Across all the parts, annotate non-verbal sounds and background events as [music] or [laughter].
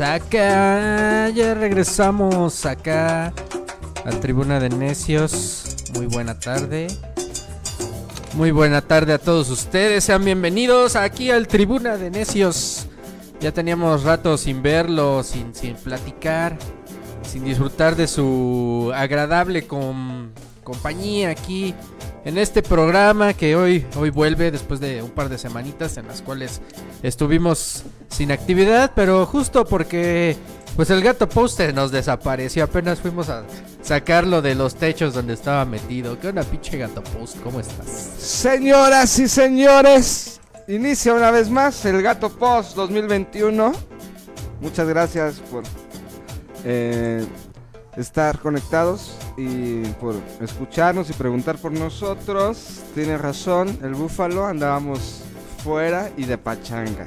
acá. Ya regresamos acá a Tribuna de Necios. Muy buena tarde. Muy buena tarde a todos ustedes. Sean bienvenidos aquí al Tribuna de Necios. Ya teníamos rato sin verlo, sin, sin platicar, sin disfrutar de su agradable compañía aquí en este programa que hoy, hoy vuelve después de un par de semanitas en las cuales estuvimos sin actividad, pero justo porque pues el gato poster nos desapareció, apenas fuimos a sacarlo de los techos donde estaba metido. ¿Qué onda, pinche gato post? ¿Cómo estás? Señoras y señores, inicia una vez más el gato post 2021. Muchas gracias por eh, estar conectados y por escucharnos y preguntar por nosotros. Tiene razón, el búfalo andábamos fuera y de pachanga.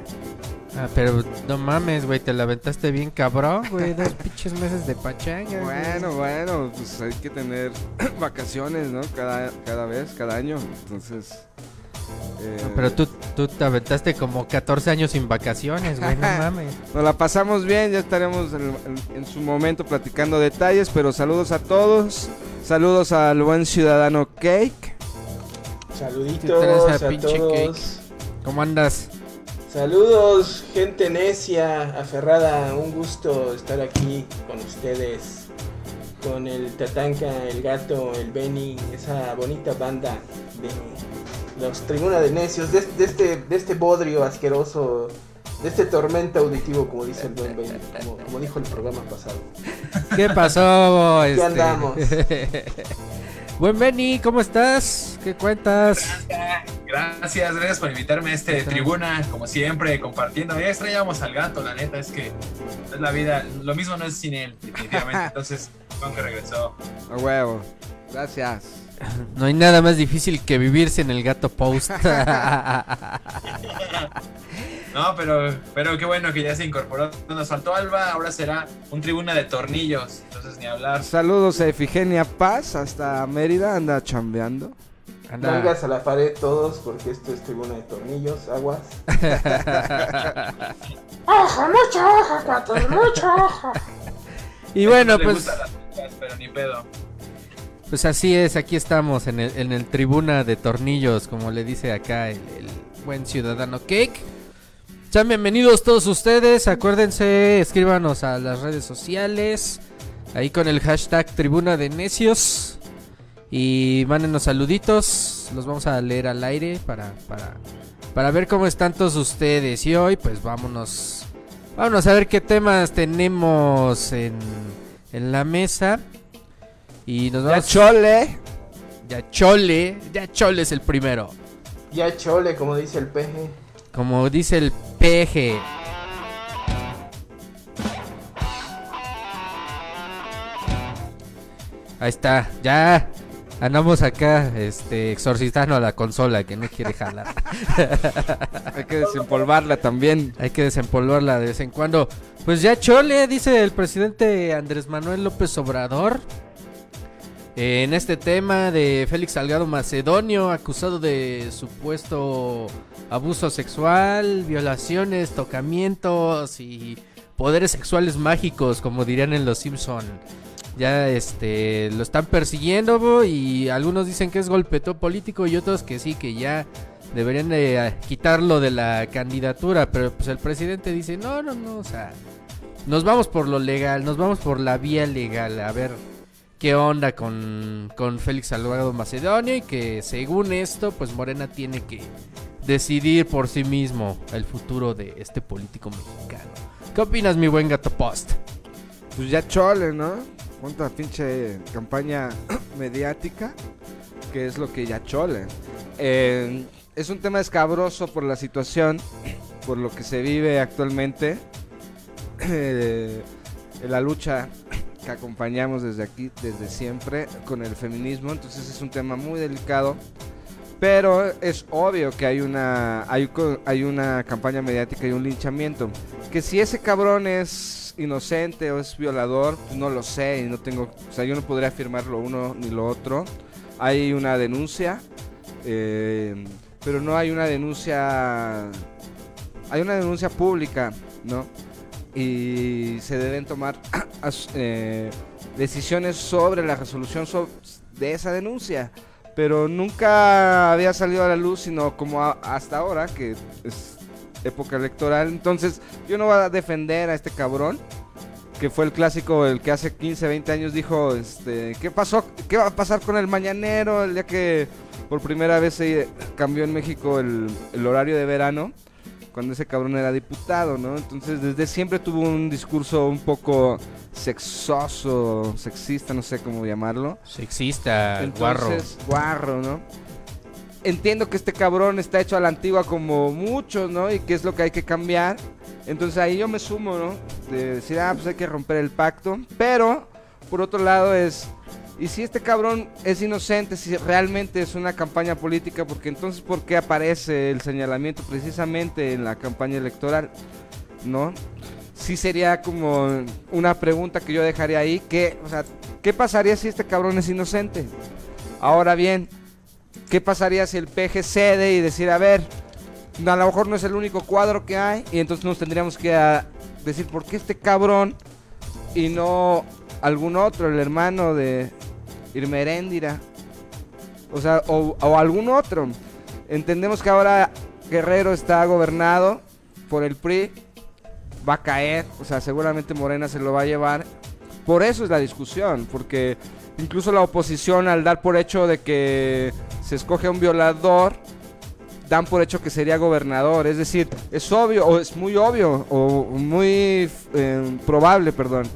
Ah, pero no mames, güey, te la aventaste bien cabrón, güey, dos [laughs] pinches meses de pachanga. Bueno, bueno, pues hay que tener [clears throat] vacaciones, ¿no? Cada, cada vez, cada año. Entonces, eh, pero tú, tú te aventaste como 14 años sin vacaciones, güey, no mames. Nos la pasamos bien, ya estaremos en, su momento platicando detalles, pero saludos a todos. Saludos al buen ciudadano Cake. Saluditos a, todos. ¿Cómo andas? Saludos, gente necia, aferrada. Un gusto estar aquí con ustedes. Con el Tatanka, el gato, el Benny, esa bonita banda de los Tribuna de Necios, de, este, de este bodrio asqueroso, de este tormento auditivo, como dice el buen Ben, como, dijo el programa pasado. ¿Qué pasó? [laughs] ¿Qué este? andamos? [laughs] buen Benny, ¿cómo estás? ¿Qué cuentas? Gracias, gracias por invitarme a este tribuna, como siempre, compartiendo. Ya extrañamos al gato, la neta, es que es la vida, lo mismo no es sin él, definitivamente. [laughs] Entonces, con que regresó. A huevo, gracias. No hay nada más difícil que vivirse en el gato post. [laughs] no, pero, pero qué bueno que ya se incorporó. Nos faltó Alba, ahora será un tribuna de tornillos. Entonces ni hablar. Saludos a Efigenia Paz, hasta Mérida, anda chambeando. Anda. a la pared todos porque esto es tribuna de tornillos, aguas. [laughs] ¡Ojo, mucho ojo, cuatro, mucho ojo! Y bueno, pues. pero ni pedo. Pues así es, aquí estamos en el, en el tribuna de tornillos, como le dice acá el, buen ciudadano Cake. Sean bienvenidos todos ustedes, acuérdense, escríbanos a las redes sociales, ahí con el hashtag tribuna de necios. Y mándenos saluditos, los vamos a leer al aire para, para, para ver cómo están todos ustedes. Y hoy pues vámonos, vámonos a ver qué temas tenemos en, en la mesa. Y nos vamos. Ya chole. Ya chole. Ya chole es el primero. Ya chole, como dice el peje. Como dice el peje. Ahí está, ya andamos acá, este, exorcistando a la consola que no quiere jalar. [laughs] Hay que desempolvarla también. Hay que desempolvarla de vez en cuando. Pues ya chole, dice el presidente Andrés Manuel López Obrador en este tema de Félix Salgado Macedonio, acusado de supuesto abuso sexual, violaciones, tocamientos y poderes sexuales mágicos, como dirían en Los Simpson. Ya este lo están persiguiendo y algunos dicen que es golpeto político y otros que sí que ya deberían de quitarlo de la candidatura, pero pues el presidente dice, "No, no, no, o sea, nos vamos por lo legal, nos vamos por la vía legal, a ver qué onda con, con Félix Salgado Macedonio y que según esto, pues Morena tiene que decidir por sí mismo el futuro de este político mexicano. ¿Qué opinas, mi buen gato post? Pues ya chole, ¿no? Cuánta pinche campaña [clears throat] mediática, que es lo que ya chole. Es un tema escabroso por la situación, [clears throat] por lo que se vive actualmente. [clears throat] Eh, la lucha acompañamos desde aquí, desde siempre, con el feminismo. Entonces es un tema muy delicado. Pero es obvio que hay una, hay, hay una campaña mediática y un linchamiento. Que si ese cabrón es inocente o es violador, pues no lo sé y no tengo, o sea, yo no podría afirmar lo uno ni lo otro. Hay una denuncia, eh, pero no hay una denuncia, hay una denuncia pública, ¿no? Y se deben tomar [clears throat] eh, decisiones sobre la resolución so- de esa denuncia. Pero nunca había salido a la luz, sino como hasta ahora, que es época electoral. Entonces, yo no voy a defender a este cabrón, que fue el clásico, el que hace 15, 20 años dijo, este, ¿qué pasó? ¿Qué va a pasar con el mañanero el día que por primera vez se cambió en México el horario de verano? Cuando ese cabrón era diputado, ¿no? Entonces, desde siempre tuvo un discurso un poco sexoso, sexista, no sé cómo llamarlo. Sexista, guarro. Entonces, guarro, ¿no? Entiendo que este cabrón está hecho a la antigua como muchos, ¿no? Y que es lo que hay que cambiar. Entonces ahí yo me sumo, ¿no? De decir, ah, pues hay que romper el pacto. Pero, por otro lado es, ¿y si este cabrón es inocente, si realmente es una campaña política? Porque entonces, ¿por qué aparece el señalamiento precisamente en la campaña electoral? ¿No? Sí sería como una pregunta que yo dejaría ahí, o sea, ¿qué pasaría si este cabrón es inocente? Ahora bien, ¿qué pasaría si el PG cede y decir, a ver, a lo mejor no es el único cuadro que hay y entonces nos tendríamos que ah, decir, ¿por qué este cabrón y no algún otro, el hermano de Irmeréndira? O sea, o, algún otro. Entendemos que ahora Guerrero está gobernado por el PRI, va a caer, o sea, seguramente Morena se lo va a llevar. Por eso es la discusión, porque incluso la oposición al dar por hecho de que se escoge a un violador, dan por hecho que sería gobernador. Es decir, es obvio, o es muy obvio, o muy eh, probable, perdón,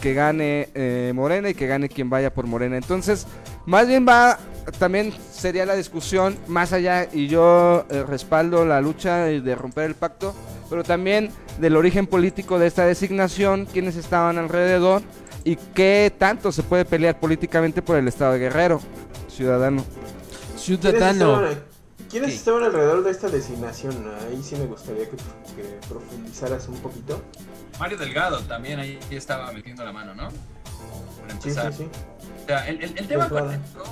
que gane eh, Morena y que gane quien vaya por Morena. Entonces, más bien va, también sería la discusión más allá, y yo eh, respaldo la lucha de romper el pacto, pero también del origen político de esta designación, quiénes estaban alrededor y qué tanto se puede pelear políticamente por el estado de Guerrero, ciudadano. ¿Quiénes Ciudadano. Quiénes estaban alrededor de esta designación? Ahí sí me gustaría que, que profundizaras un poquito. Mario Delgado también ahí estaba metiendo la mano, ¿no? Para Sí, empezar. sí, sí. O sea, el, el- el tema con esto.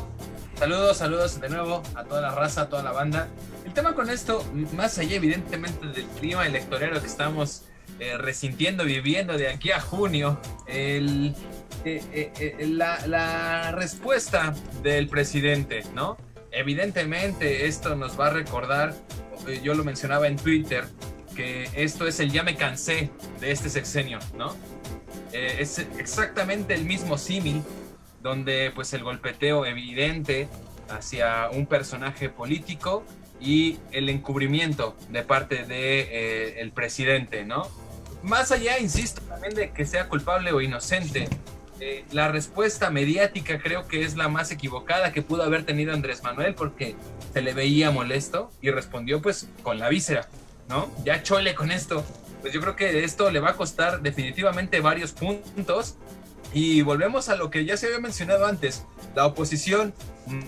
Saludos, saludos de nuevo a toda la raza, a toda la banda. El tema con esto, más allá evidentemente del clima electoral que estamos eh, resintiendo, viviendo de aquí a junio, el, eh, eh, eh, la, la respuesta del presidente, ¿no? Evidentemente esto nos va a recordar, eh, yo lo mencionaba en Twitter, que esto es el ya me cansé de este sexenio, ¿no? Eh, es exactamente el mismo símil donde pues el golpeteo evidente hacia un personaje político y el encubrimiento de parte de eh, el presidente, ¿no? Más allá, insisto, también de que sea culpable o inocente, eh, la respuesta mediática creo que es la más equivocada que pudo haber tenido Andrés Manuel porque se le veía molesto y respondió pues con la víscera, ¿no? Ya chole con esto. Pues yo creo que esto le va a costar definitivamente varios puntos y volvemos a lo que ya se había mencionado antes. La oposición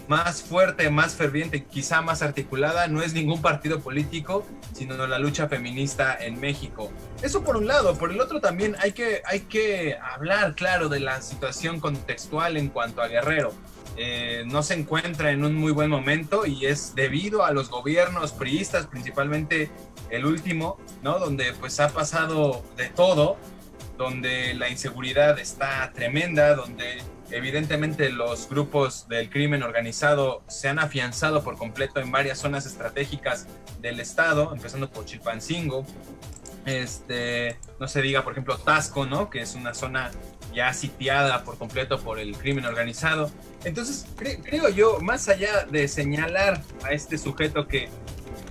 más fuerte, más ferviente, quizá más articulada, no es ningún partido político, sino la lucha feminista en México. Eso por un lado. Por el otro también hay que, hay que hablar, claro, de la situación contextual en cuanto a Guerrero. Eh, no se encuentra en un muy buen momento y es debido a los gobiernos priistas, principalmente el último, ¿no? Donde pues ha pasado de todo, donde la inseguridad está tremenda, donde evidentemente los grupos del crimen organizado se han afianzado por completo en varias zonas estratégicas del estado, empezando por Chilpancingo, este, no se diga por ejemplo Tasco, ¿no? Que es una zona ya sitiada por completo por el crimen organizado. Entonces, cre- creo yo, más allá de señalar a este sujeto que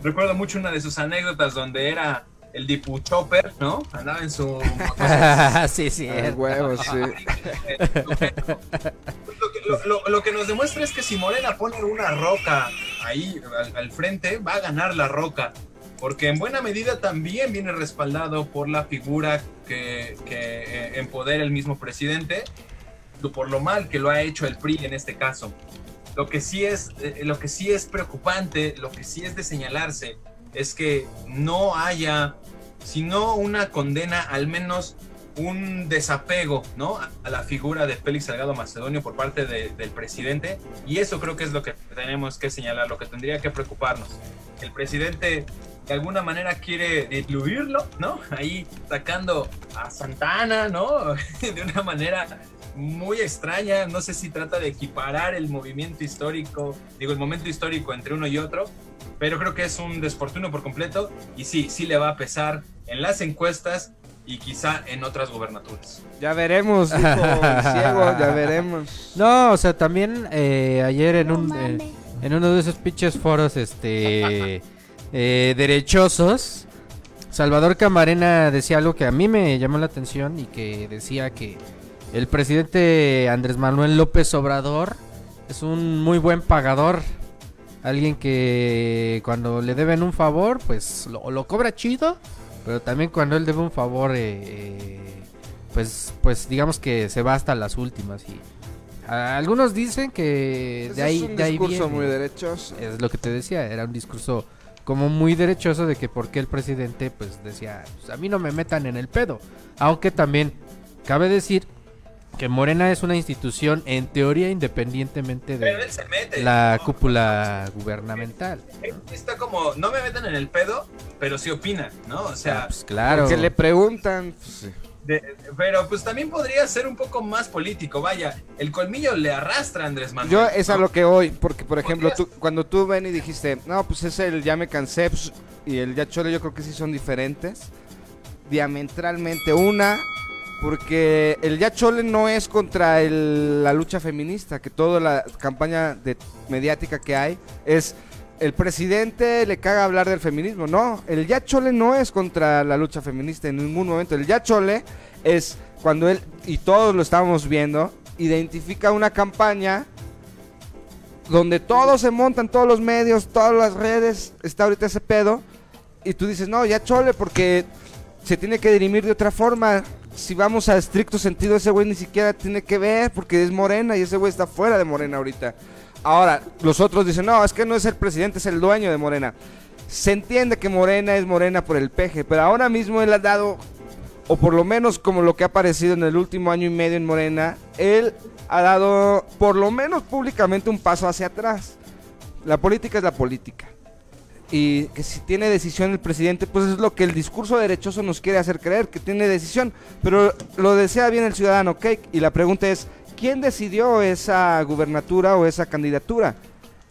recuerdo mucho una de sus anécdotas donde era el Dipu Chopper, ¿no? Andaba en su [laughs] sí, sí. Ah, huevo, sí. lo, que, lo- lo- lo que nos demuestra es que si Morena pone una roca ahí al, al frente, va a ganar la roca. Porque en buena medida también viene respaldado por la figura que, que eh, empodera el mismo presidente, por lo mal que lo ha hecho el PRI en este caso. Lo que sí es, eh, lo que sí es preocupante, lo que sí es de señalarse, es que no haya, sino una condena, al menos un desapego, ¿no? A, la figura de Félix Salgado Macedonio por parte de- del presidente. Y eso creo que es lo que tenemos que señalar, lo que tendría que preocuparnos. El presidente de alguna manera quiere diluirlo, ¿no? Ahí sacando a Santana, ¿no? [laughs] De una manera muy extraña, no sé si trata de equiparar el movimiento histórico, digo, el momento histórico entre uno y otro, pero creo que es un desfortuno por completo y sí, sí le va a pesar en las encuestas y quizá en otras gubernaturas. Ya veremos, dijo el [laughs] ciego, ya veremos. No, o sea, también eh, ayer en un eh, en uno de esos pinches foros este eh, derechosos, Salvador Camarena decía algo que a mí me llamó la atención y que decía que el presidente Andrés Manuel López Obrador es un muy buen pagador. Alguien que cuando le deben un favor, pues lo, lo cobra chido. Pero también cuando él debe un favor, eh, pues, pues digamos que se va hasta las últimas. Y algunos dicen que Ese de ahí, es un de ahí discurso viene. muy derechoso. Es lo que te decía, era un discurso como muy derechoso de que porque el presidente pues decía, "Pues, a mí no me metan en el pedo. Aunque también cabe decir que Morena es una institución en teoría independientemente de él se mete. la ¿no? cúpula gubernamental. Está como, no me metan en el pedo, pero sí opina, ¿no? O sea, Pues claro. Porque le preguntan. pues, de- pero pues también podría ser un poco más político, vaya, el colmillo le arrastra a Andrés Manuel. Yo es a ¿no? lo que hoy, porque por ejemplo, tú, cuando tú ven y dijiste, no, pues es el ya me cansé pues, y el ya chole, yo creo que sí son diferentes. Diametralmente. Una, porque el ya chole no es contra el- la lucha feminista, que toda la campaña de, mediática que hay es el presidente le caga hablar del feminismo. No, el ya chole no es contra la lucha feminista en ningún momento. El ya chole es cuando él, y todos lo estábamos viendo, identifica una campaña donde todos se montan, todos los medios, todas las redes, está ahorita ese pedo, y tú dices, no, ya chole, porque se tiene que dirimir de otra forma. Si vamos a estricto sentido, ese güey ni siquiera tiene que ver, porque es morena y ese güey está fuera de morena ahorita. Ahora, los otros dicen, no, es que no es el presidente, es el dueño de morena. Se entiende que morena es morena por el peje, pero ahora mismo él ha dado o por lo menos como lo que ha aparecido en el último año y medio en Morena, él ha dado por lo menos públicamente un paso hacia atrás. La política es la política. Y que si tiene decisión el presidente, pues es lo que el discurso derechoso nos quiere hacer creer, que tiene decisión. Pero lo desea bien el ciudadano Cake. Y la pregunta es, ¿quién decidió esa gubernatura o esa candidatura?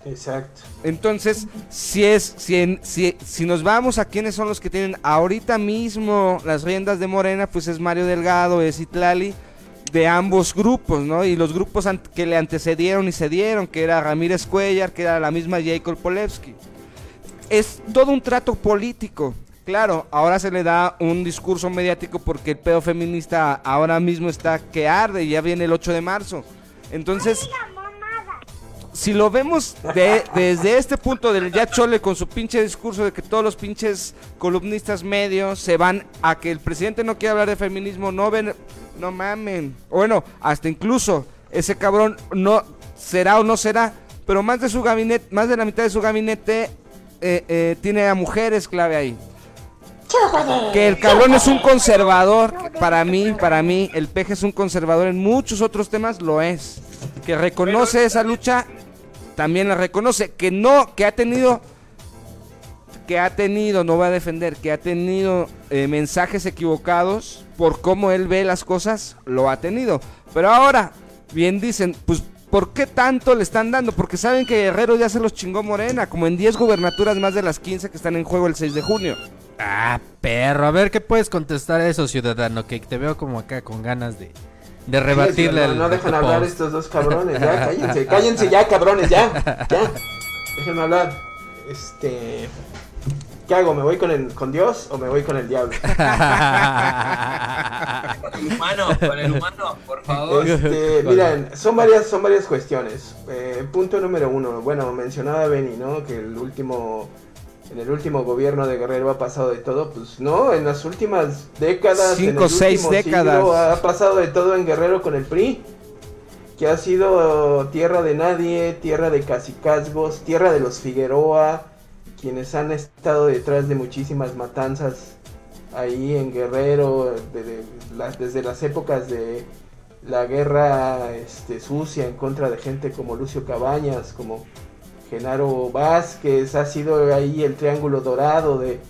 Exacto. Entonces, si es, si, en- si, si nos vamos a quiénes son los que tienen ahorita mismo las riendas de Morena, pues es Mario Delgado, es Itlali, de ambos grupos, ¿no? Y los grupos que le antecedieron y cedieron, que era Ramírez Cuellar, que era la misma Jacob Polewski. Es todo un trato político. Claro, ahora se le da un discurso mediático porque el pedo feminista ahora mismo está que arde y ya viene el 8 de marzo. Entonces, si lo vemos de- desde este punto del ya chole con su pinche discurso de que todos los pinches columnistas medios se van a que el presidente no quiere hablar de feminismo, no ven, no mamen. Bueno, hasta incluso ese cabrón no será o no será, pero más de su gabinete, más de la mitad de su gabinete eh, eh, tiene a mujeres clave ahí. Que el cabrón es un conservador, para mí, para mí, el peje es un conservador en muchos otros temas, lo es. Que reconoce esa lucha, también la reconoce. Que no, que ha tenido, que ha tenido, no va a defender, que ha tenido eh, mensajes equivocados por cómo él ve las cosas, lo ha tenido. Pero ahora, bien dicen, pues, ¿por qué tanto le están dando? Porque saben que Guerrero ya se los chingó Morena, como en 10 gubernaturas más de las 15 que están en juego el 6 de junio. Ah, perro, a ver qué puedes contestar a eso, ciudadano, que te veo como acá con ganas de, de rebatirle no, al no dejan hablar post. estos dos cabrones, ya, [laughs] cállense, cállense ya, cabrones, ya, ya. Déjenme hablar. Este. ¿Qué hago? ¿Me voy con, el, con Dios o me voy con el diablo? Con el humano, con el humano, por favor. Este, miren, son varias, son varias cuestiones. Eh, punto número uno, bueno, mencionaba Benny, ¿no? Que el último, en el último gobierno de Guerrero ha pasado de todo, pues no, en las últimas décadas, en Cinco, el seis décadas. siglo, ha pasado de todo en Guerrero con el PRI, que ha sido tierra de nadie, tierra de cacicazgos, tierra de los Figueroa, quienes han estado detrás de muchísimas matanzas ahí en Guerrero, de- de las- desde las épocas de la guerra este, sucia en contra de gente como Lucio Cabañas, como Genaro Vázquez, ha sido ahí el triángulo dorado de,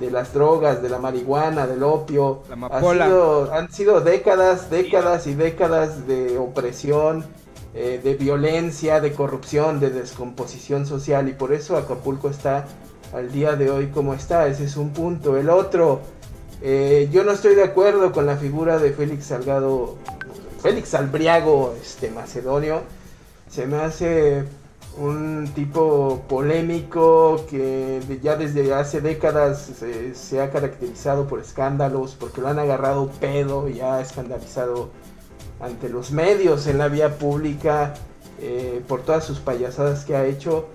de las drogas, de la marihuana, del opio. La Ha sido- han sido décadas, décadas y décadas de opresión, eh, de violencia, de corrupción, de descomposición social y por eso Acapulco está al día de hoy como está. Ese es un punto. El otro, eh, yo no estoy de acuerdo con la figura de Félix Salgado, Félix Albriago, este macedonio. Se me hace un tipo polémico que ya desde hace décadas se, se ha caracterizado por escándalos, porque lo han agarrado pedo y ha escandalizado ante los medios en la vía pública eh, por todas sus payasadas que ha hecho.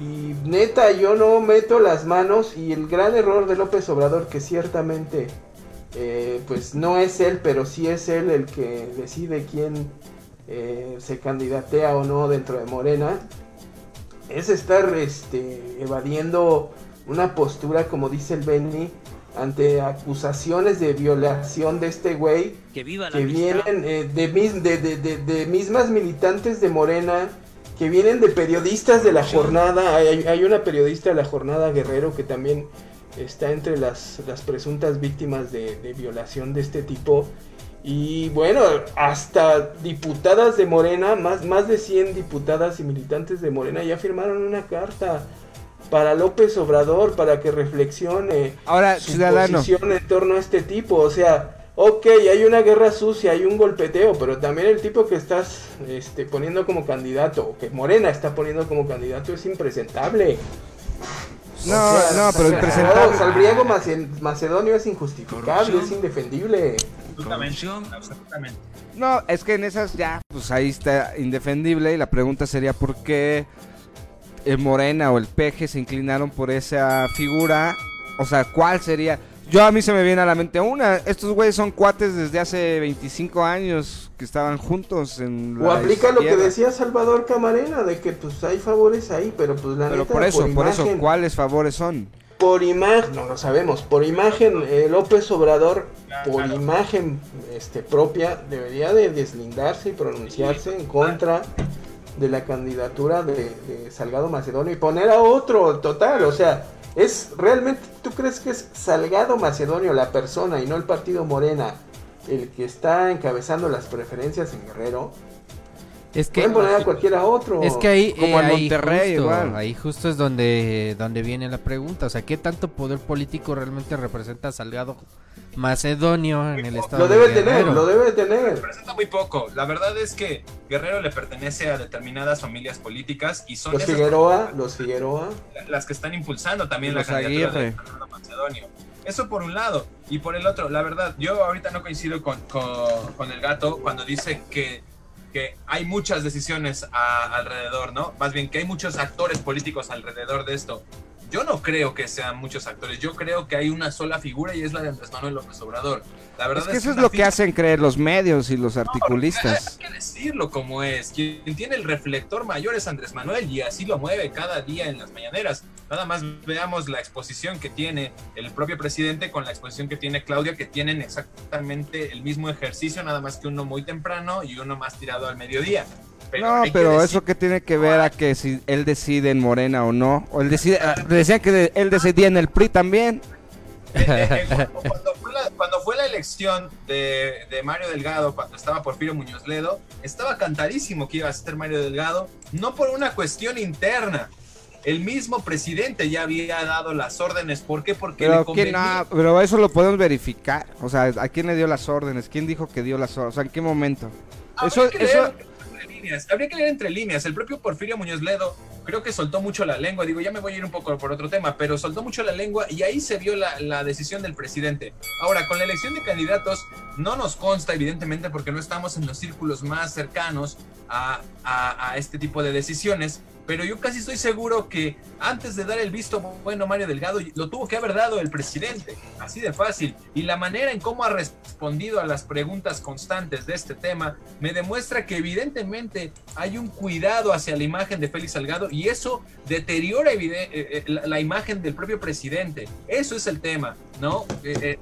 Y neta, yo no meto las manos y el gran error de López Obrador, que ciertamente eh, pues no es él, pero sí es él el que decide quién eh, se candidatea o no dentro de Morena, es estar este, evadiendo una postura, como dice el Benny, ante acusaciones de violación de este güey Que viva la que amistad. vienen eh, de, mis- de, de- de- mismas militantes de Morena, que vienen de periodistas de la jornada. Hay, hay una periodista de la jornada Guerrero que también está entre las, las presuntas víctimas de, de violación de este tipo. Y bueno, hasta diputadas de Morena, más, más de 100 diputadas y militantes de Morena ya firmaron una carta para López Obrador para que reflexione Ahora, su ciudadano. posición en torno a este tipo. O sea, ok, hay una guerra sucia, hay un golpeteo, pero también el tipo que estás este, poniendo como candidato, o que Morena está poniendo como candidato, es impresentable. No, O sea, no, pero no, impresentable. Salbriego Mace- Macedonio es injustificable, Corrupción. es indefendible. Absolutamente. Absolutamente. No, es que en esas ya, pues ahí está indefendible y la pregunta sería por qué el Morena o el Peje se inclinaron por esa figura. O sea, ¿cuál sería? Yo a mí se me viene a la mente una. Estos güeyes son cuates desde hace 25 años que estaban juntos en O la aplica lo que decía Salvador Camarena, de que pues hay favores ahí, pero pues la Pero neta, por eso, por eso, imagen- ¿cuáles favores son? por imagen, no lo sabemos, por imagen, eh, López Obrador, Claro, por claro. imagen este, propia, debería de deslindarse y pronunciarse en contra de la candidatura de, de Salgado Macedonio y poner a otro total, o sea, es realmente, ¿tú crees que es Salgado Macedonio la persona y no el partido Morena el que está encabezando las preferencias en Guerrero? Es que Pueden poner a cualquiera otro. Es que ahí, Como eh, en ahí Monterrey, justo, igual. ahí justo es donde, donde viene la pregunta. O sea, ¿qué tanto poder político realmente representa Salgado Macedonio en el estado Lo debe de tener, lo debe tener. Representa muy poco. La verdad es que Guerrero le pertenece a determinadas familias políticas y son Los esas Figueroa, los Figueroa. las que están impulsando también Los la candidatura Aguirre. de Fernando Macedonio. Eso por un lado. Y por el otro, la verdad, yo ahorita no coincido con, con- con el gato cuando dice que, que hay muchas decisiones a- alrededor, ¿no? Más bien que hay muchos actores políticos alrededor de esto. Yo no creo que sean muchos actores, yo creo que hay una sola figura y es la de Andrés Manuel López Obrador. La verdad Es que eso es lo que hacen creer los medios y los hay articulistas. que decirlo como es. Quien tiene el reflector mayor es Andrés Manuel y así lo mueve cada día en las mañaneras. Nada más veamos la exposición que tiene el propio presidente con la exposición que tiene Claudia, que tienen exactamente el mismo ejercicio, nada más que uno muy temprano y uno más tirado al mediodía. No, que pero eso que tiene que ver a que si él decide en Morena o no, o él decide, ah, decían que él decidía en el PRI también. Eh, eh, eh, cuando, fue la, cuando fue la elección de, de Mario Delgado, cuando estaba Porfirio Muñoz Ledo, estaba cantadísimo que iba a ser Mario Delgado, no por una cuestión interna. El mismo presidente ya había dado las órdenes. ¿Por qué? Porque le Pero quién, no, pero eso lo podemos verificar. O sea, ¿a quién le dio las órdenes? ¿Quién dijo que dio las órdenes? O sea, ¿en qué momento? Eso, eso, Habría que leer entre líneas. El propio Porfirio Muñoz Ledo creo que soltó mucho la lengua. Digo, ya me voy a ir un poco por otro tema, pero soltó mucho la lengua y ahí se vio la, decisión del presidente. Ahora, con la elección de candidatos, no nos consta, evidentemente, porque no estamos en los círculos más cercanos a- a este tipo de decisiones. Pero yo casi estoy seguro que antes de dar el visto bueno Mario Delgado, lo tuvo que haber dado el presidente. Así de fácil. Y la manera en cómo ha respondido a las preguntas constantes de este tema me demuestra que evidentemente hay un cuidado hacia la imagen de Félix Salgado y eso deteriora eh, eh, la, imagen del propio presidente. Eso es el tema, ¿no? Eh,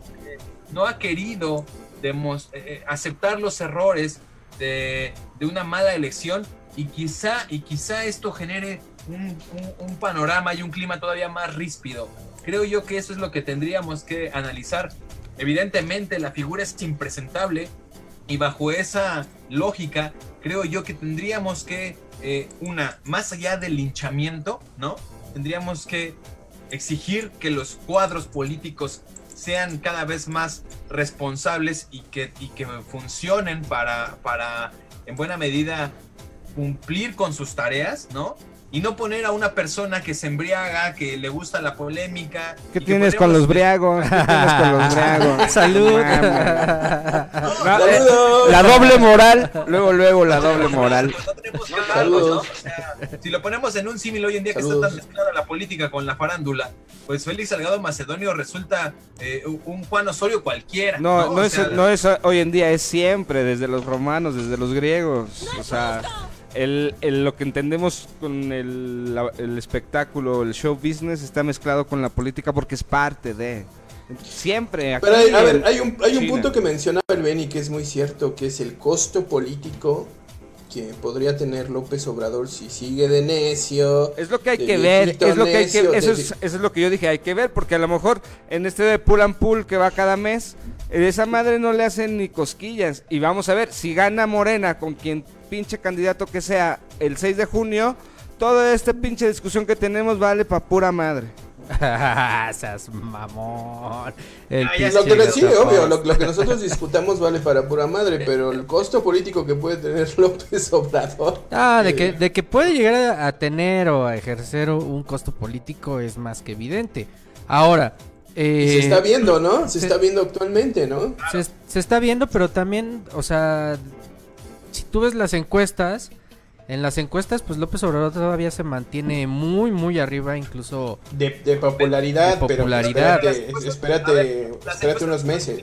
no ha querido aceptar los errores de una mala elección y quizá, y quizá esto genere un, panorama y un clima todavía más ríspido. Creo yo que eso es lo que tendríamos que analizar. Evidentemente la figura es impresentable y bajo esa lógica creo yo que tendríamos que, eh, una, más allá del linchamiento, ¿no? Tendríamos que exigir que los cuadros políticos sean cada vez más responsables y que, y que funcionen para, para, en buena medida, cumplir con sus tareas, ¿no? Y no poner a una persona que se embriaga, que le gusta la polémica. ¿Qué que tienes con los briagos? [laughs] ¿Qué tienes con los [laughs] briagos? Salud. No. La doble moral. Luego, luego la doble moral. Saludos. ¿no? O sea, si lo ponemos en un símil hoy en día que está tan mezclada la política con la farándula, pues Félix Salgado Macedonio resulta eh, un Juan Osorio cualquiera. No, No, es, sea, no es hoy en día, es siempre, desde los romanos, desde los griegos. O sea, el, el- lo que entendemos con el, la- el espectáculo, el show business, está mezclado con la política porque es parte de. Siempre. Pero hay, a ver, hay un, hay un punto que mencionaba el Beni que es muy cierto, que es el costo político que podría tener López Obrador si sigue de necio. Es lo que hay que ver, es lo que hay que eso de- es, eso es lo que yo dije, hay que ver, porque a lo mejor en este de pull and pull que va cada mes, esa madre no le hacen ni cosquillas. Y vamos a ver, si gana Morena con quien pinche candidato que sea el 6 de junio, toda esta pinche discusión que tenemos vale pa' pura madre. [laughs] Seas mamón. El Ah, Lo que, sí, obvio, lo, lo que [laughs] nosotros discutamos vale para pura madre, pero el costo político que puede tener [laughs] López Obrador. Ah, de eh, que, de que puede llegar a, a tener o a ejercer un costo político es más que evidente. Ahora, eh, Se está viendo, ¿no? Se está viendo actualmente, ¿no? se, se está viendo, pero también, o sea, si tú ves las encuestas, en las encuestas, pues López Obrador todavía se mantiene muy, muy arriba, incluso... De, de popularidad, De pero popularidad. espérate, A espérate, ver, espérate unos meses.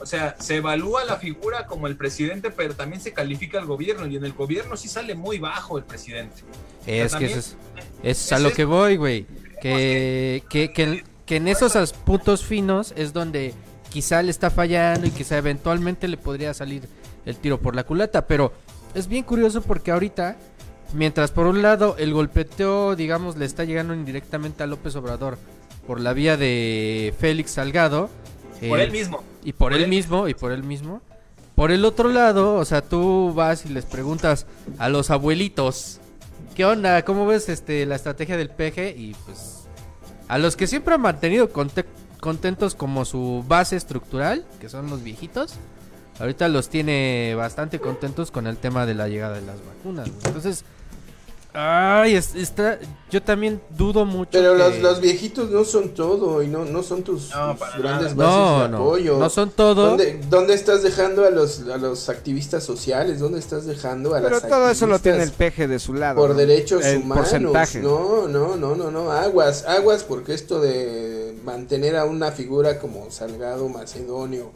O sea, se evalúa la figura como el presidente, pero también se califica el gobierno. Y en el gobierno sí sale muy bajo el presidente. Es que también- eso es, eso es a lo es- que voy, güey. Que, que, que, que en esos puntos finos es donde quizá le está fallando y quizá eventualmente le podría salir el tiro por la culata. Pero es bien curioso porque ahorita, mientras por un lado el golpeteo, digamos, le está llegando indirectamente a López Obrador por la vía de Félix Salgado. Por eh, él mismo. y por Por él él mismo, y por él mismo. Por el otro lado, o sea, tú vas y les preguntas a los abuelitos, ¿qué onda? ¿Cómo ves este la estrategia del PG? Y pues a los que siempre han mantenido conte- contentos como su base estructural, que son los viejitos, ahorita los tiene bastante contentos con el tema de la llegada de las vacunas. Entonces, ay, es- está, yo también dudo mucho. Pero que- los, los viejitos no son todo y no, no son tus, No, tus grandes bases no, de no, apoyo. no son todo. ¿Dónde, dónde estás dejando a los, a los activistas sociales? ¿Dónde estás dejando a Pero las todo eso lo tiene el peje de su lado. por ¿no? derechos El humanos? porcentaje. No, no, no, no, no, aguas, aguas porque esto de mantener a una figura como Salgado Macedonio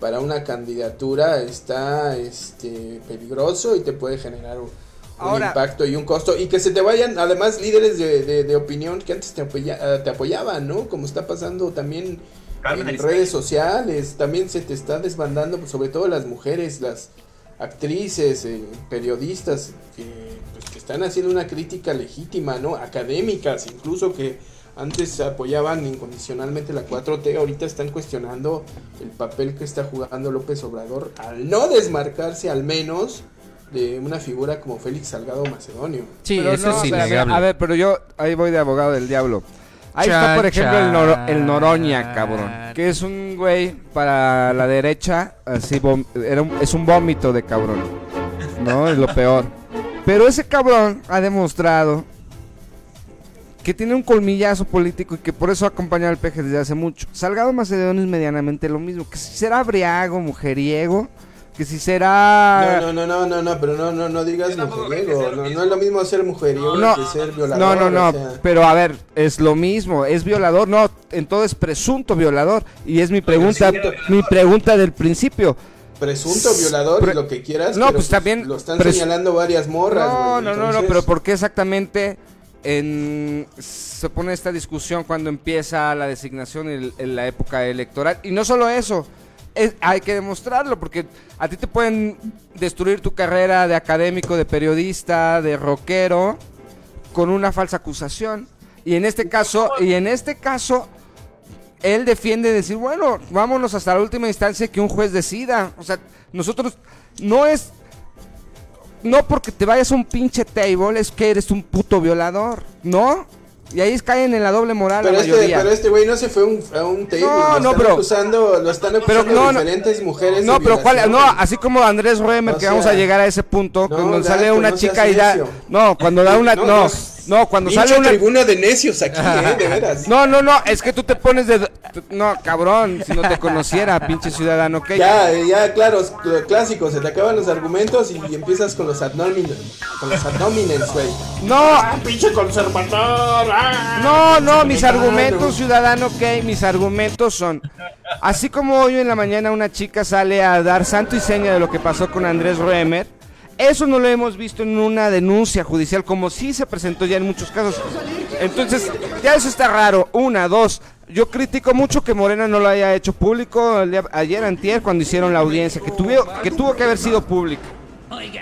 para una candidatura está este peligroso y te puede generar un, un impacto y un costo y que se te vayan además líderes de, de- de opinión que antes te, apoya- eh, te apoyaban, ¿no? Como está pasando también Carmen en Aristegui. redes sociales, también se te está desbandando, pues, sobre todo las mujeres, las actrices, eh, periodistas que, pues, que están haciendo una crítica legítima, ¿no? Académicas, incluso que antes apoyaban incondicionalmente la 4T, ahorita están cuestionando el papel que está jugando López Obrador al no desmarcarse al menos de una figura como Félix Salgado Macedonio. Sí, Pero eso no, es a ver, a ver, innegable. A ver, pero yo ahí voy de abogado del diablo. Ahí Chan, está, por ejemplo, el, Noro- chan. el Noroña, cabrón. Que es un güey para la derecha, así, vom- era un- es un vómito de cabrón. ¿No? [laughs] Es lo peor. Pero ese cabrón ha demostrado que tiene un colmillazo político y que por eso ha acompañado al peje desde hace mucho. Salgado Macedonio es medianamente lo mismo. Que si será briago, mujeriego, que si será... No, no, no, no, no, no, pero no, no, no digas mujeriego. No, es lo mismo ser mujeriego No. que ser violador. No, no, no, o sea. pero a ver, es lo mismo, es violador, no, entonces presunto violador y es mi pregunta, mi pregunta del principio. Presunto violador Pre- y lo que quieras. No, pero, pues, también Lo están pres- señalando varias morras. No, no, no, no, pero ¿por qué exactamente en, se pone esta discusión cuando empieza la designación en, en la época electoral? Y no solo eso, es- hay que demostrarlo, porque a ti te pueden destruir tu carrera de académico, de periodista, de rockero, con una falsa acusación. Y en este caso, y en este caso, él defiende decir, bueno, vámonos hasta la última instancia que un juez decida. O sea, nosotros no es no porque te vayas a un pinche table es que eres un puto violador, ¿no? Y ahí caen en la doble moral Pero la este, mayoría. pero este güey no se fue un- a un table. No, lo no, están pero- acusando, lo están acusando no, no. diferentes mujeres. No, pero cuál, no, así como Andrés Roemer, O que vamos a llegar a ese punto, cuando sale una chica y da, no, cuando da una, No, no, no. no, cuando Pinche sale una, tribuna de necios aquí, ¿eh? De veras. no, no, no, es que tú te pones de, no, cabrón, si no te conociera, [laughs] pinche ciudadano, ¿ok? Ya, ya, claro, clásico, se te acaban los argumentos y empiezas con los adnominens, con los adnominens, güey. No, Ah, pinche conservador. Ah. No, no, mis argumentos, ciudadano, ok, mis argumentos son, así como hoy en la mañana una chica sale a dar santo y seña de lo que pasó con Andrés Roemer, eso no lo hemos visto en una denuncia judicial, como sí se presentó ya en muchos casos. Entonces, ya eso está raro. Una, dos, yo critico mucho que Morena no lo haya hecho público el día- ayer, antier, cuando hicieron la audiencia, que, tuvo, que tuvo que haber sido pública.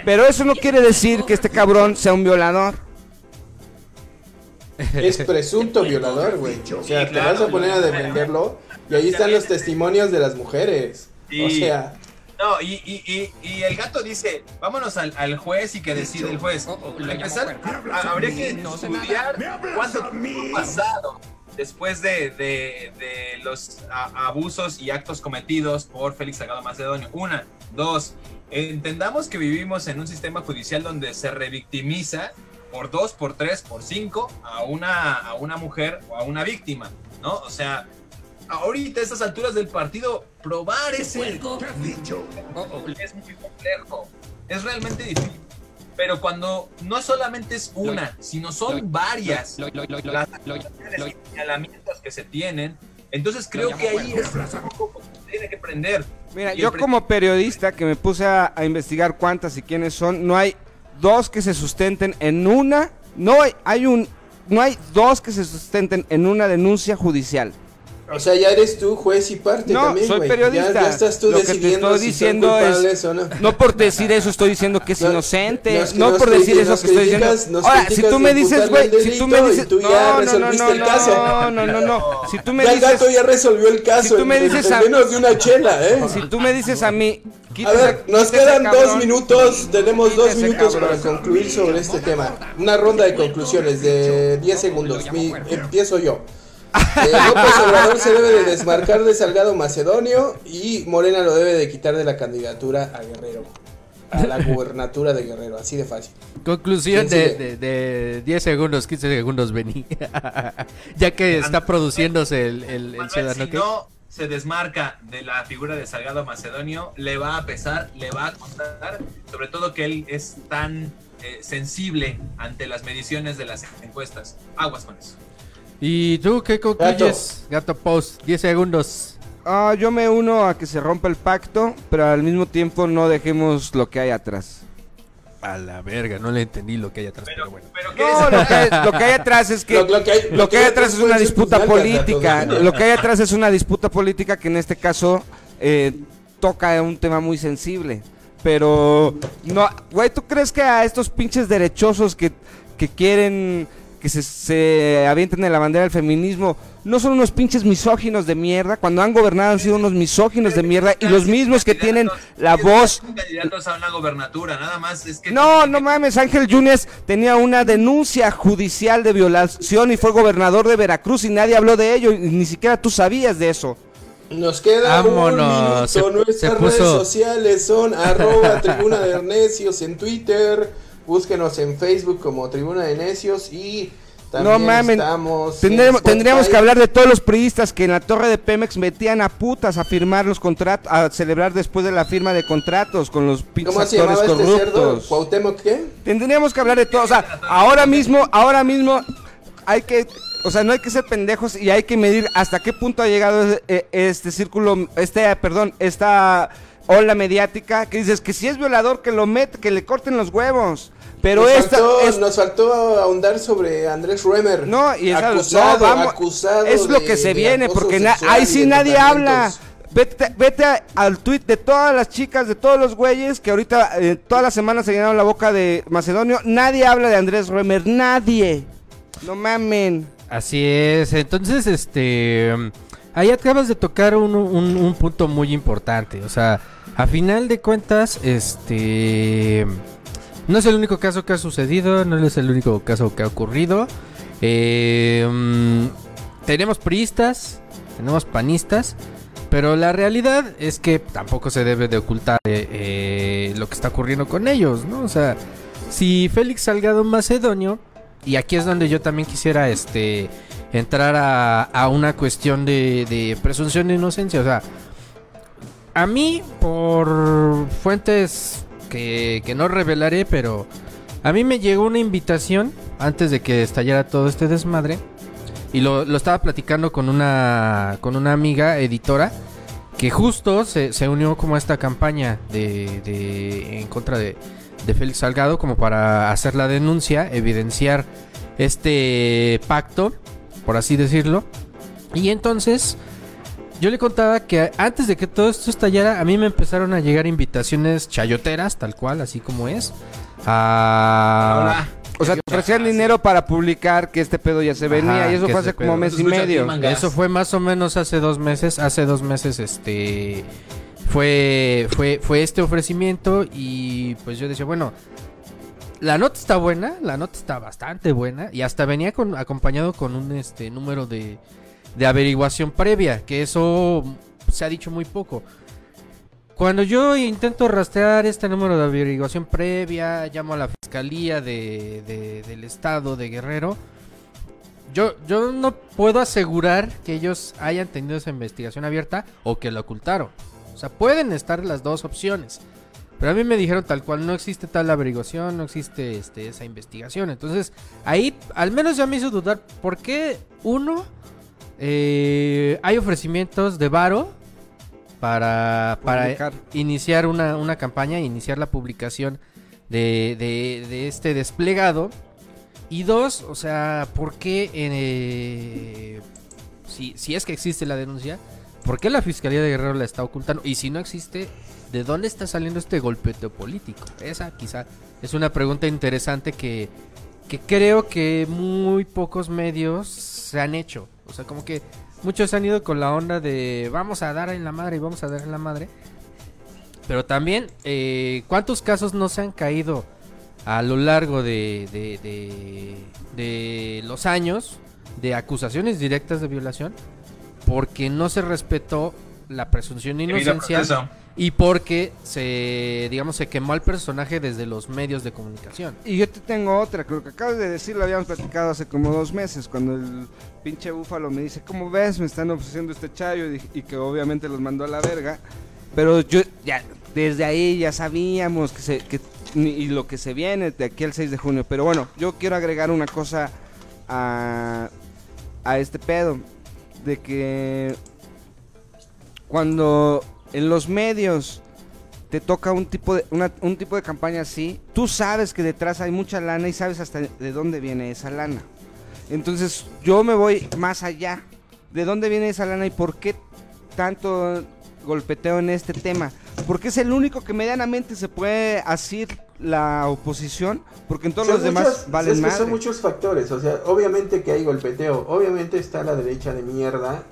Pero eso no quiere decir que este cabrón sea un violador. Es presunto violador, güey. O sea, te vas a poner a defenderlo y ahí están los testimonios de las mujeres. O sea, No, y, y, y, y el gato dice, vámonos al, al juez y que decide el juez. Para empezar, a- habría que estudiar cuánto tiempo ha pasado después de, de, de los a- abusos y actos cometidos por Félix Salgado Macedonio. Una, dos, entendamos que vivimos en un sistema judicial donde se revictimiza por dos, por tres, por cinco a una, a una mujer o a una víctima, ¿no? O sea, ahorita a estas alturas del partido, probar ese es muy complejo, es realmente difícil. Pero cuando no solamente es una, sino son varias las señalamientos que se tienen, entonces creo que ahí es un poco que tiene que prender. Mira, yo como periodista que me puse a, a investigar cuántas y quiénes son, no hay dos que se sustenten en una, no hay, hay un, no hay dos que se sustenten en una denuncia judicial. O sea, ya eres tú juez y parte No, también, soy güey. periodista. Ya, ya estás tú Lo que te decidiendo estoy si diciendo son es- o no. No por decir eso estoy diciendo que es No, inocente, nos- no por decir eso que estoy diciendo. Ahora, si tú me dices, güey, si tú me dices, tú ya no, resolviste el caso. no, no, no, no, si tú me Ya el gato dices, ya resolvió el caso si tú me dices en a- menos de una chela, ¿eh? si tú me dices a mí, A ver, nos quedan dos minutos, tenemos dos minutos para concluir sobre este tema. Una ronda de conclusiones de 10 segundos. Empiezo yo. Eh, López Obrador se debe de desmarcar de Salgado Macedonio y Morena lo debe de quitar de la candidatura a Guerrero. A la gubernatura de Guerrero, así de fácil. Conclusión ¿Quién de, de, de 10 segundos, 15 segundos, Beni. [laughs] ya que está produciéndose el, el, el ciudadano si que... no se desmarca de la figura de Salgado Macedonio, le va a pesar, le va a costar, sobre todo que él es tan eh, sensible ante las mediciones de las encuestas. Aguas con eso. ¿Y tú qué concluyes? Gato Post, 10 segundos. Ah, yo me uno a que se rompa el pacto, pero al mismo tiempo no dejemos lo que hay atrás. A la verga, no le entendí lo que hay atrás, pero, Pero, bueno. pero ¿qué No, lo que, lo que hay atrás es que Lo- lo que hay- lo que hay atrás es una disputa política. gato. Lo que hay atrás es una disputa política que en este caso eh, toca un tema muy sensible. Pero no, güey, ¿tú crees que a estos pinches derechosos que, que quieren que se, se avienten en la bandera del feminismo no son unos pinches misóginos de mierda? Cuando han gobernado han sido unos misóginos de mierda y los mismos que tienen la voz candidatos a una gobernatura, nada más es que no, no mames, Ángel Yunes tenía una denuncia judicial de violación y fue gobernador de Veracruz y nadie habló de ello y ni siquiera tú sabías de eso. Nos queda Vámonos, un minuto. se- se Nuestras puso- redes sociales son arroba tribuna de necios en Twitter. Búsquenos en Facebook como Tribuna de Necios y también No mames, tendríamos que hablar de todos los priistas que en la torre de Pemex metían a putas a firmar los contratos, a celebrar después de la firma de contratos con los pinches ¿Cómo se actores este corruptos. ¿Cuauhtémoc qué? Tendríamos que hablar de todo, o sea, ahora mismo, ahora mismo hay que, o sea, no hay que ser pendejos y hay que medir hasta qué punto ha llegado eh, este círculo, este, perdón, esta ola mediática que dices que si es violador que lo mete, que le corten los huevos. Pero nos, esta faltó, es- nos faltó ahondar sobre Andrés Ruemer. no, y esa- acusado, no, vamos, acusado es lo de- que se viene, porque na- ahí sí nadie habla. Vete, vete a- al tweet de todas las chicas, de todos los güeyes que ahorita eh, todas las semanas se llenaron la boca de Macedonio. Nadie habla de Andrés Remer, nadie. No mamen. Así es, entonces, este, ahí acabas de tocar un, un- un punto muy importante, o sea, a final de cuentas, este, no es el único caso que ha sucedido, no es el único caso que ha ocurrido, Eh, mm, tenemos priistas, tenemos panistas, pero la realidad es que tampoco se debe de ocultar eh, eh, lo que está ocurriendo con ellos, ¿no? O sea, si Félix Salgado Macedonio, y aquí es donde yo también quisiera este entrar a, a una cuestión de, de presunción de inocencia, o sea, a mí por fuentes que, no revelaré, pero a mí me llegó una invitación antes de que estallara todo este desmadre. Y lo, lo estaba platicando con una, con una amiga editora que justo se, se unió como a esta campaña de, de- en contra de, de Félix Salgado como para hacer la denuncia, evidenciar este pacto, por así decirlo. Y entonces yo le contaba que antes de que todo esto estallara, a mí me empezaron a llegar invitaciones chayoteras, tal cual, así como es. A... O sea, te ofrecían dinero para publicar que este pedo ya se venía Ajá, y eso fue hace como mes y medio. Eso fue más o menos hace dos meses. Hace dos meses, este. Fue, fue, fue este ofrecimiento. Y pues yo decía, bueno. La nota está buena. La nota está bastante buena. Y hasta venía con, acompañado con un este número de, de averiguación previa. Que eso se ha dicho muy poco. Cuando yo intento rastrear este número de averiguación previa, llamo a la fiscalía de, de- del estado de Guerrero. Yo, yo no puedo asegurar que ellos hayan tenido esa investigación abierta o que lo ocultaron. O sea, pueden estar las dos opciones. Pero a mí me dijeron tal cual, no existe tal averiguación, no existe este, esa investigación. Entonces, ahí al menos ya me hizo dudar por qué, uno, eh, hay ofrecimientos de varo para, para iniciar una, una campaña, iniciar la publicación de, de- de este desplegado. Y dos, o sea, ¿por qué, eh, si, si es que existe la denuncia, ¿por qué la Fiscalía de Guerrero la está ocultando? Y si no existe, ¿de dónde está saliendo este golpeteo político? Esa quizá es una pregunta interesante que, que creo que muy pocos medios se han hecho. O sea, como que muchos han ido con la onda de vamos a dar en la madre y vamos a dar en la madre. Pero también, eh, ¿cuántos casos no se han caído a lo largo de, de, de- de los años de acusaciones directas de violación? Porque no se respetó la presunción de inocencia y porque se, digamos, se quemó al personaje desde los medios de comunicación. Y yo te tengo otra, creo que acabas de decir, lo habíamos platicado hace como dos meses, cuando el pinche búfalo me dice, ¿cómo ves? Me están ofreciendo este chayo y, que obviamente los mandó a la verga. Pero yo ya, desde ahí ya sabíamos que se, que, y lo que se viene de aquí al 6 de junio. Pero bueno, yo quiero agregar una cosa a, a este pedo, de que cuando en los medios te toca un tipo de una- un tipo de campaña así, tú sabes que detrás hay mucha lana y sabes hasta de dónde viene esa lana. Entonces, yo me voy más allá. ¿De dónde viene esa lana y por qué tanto golpeteo en este tema? Porque es el único que medianamente se puede asir la oposición, porque en todos Son los demás valen es que madre. son muchos factores, o sea, obviamente que hay golpeteo, obviamente está la derecha de mierda.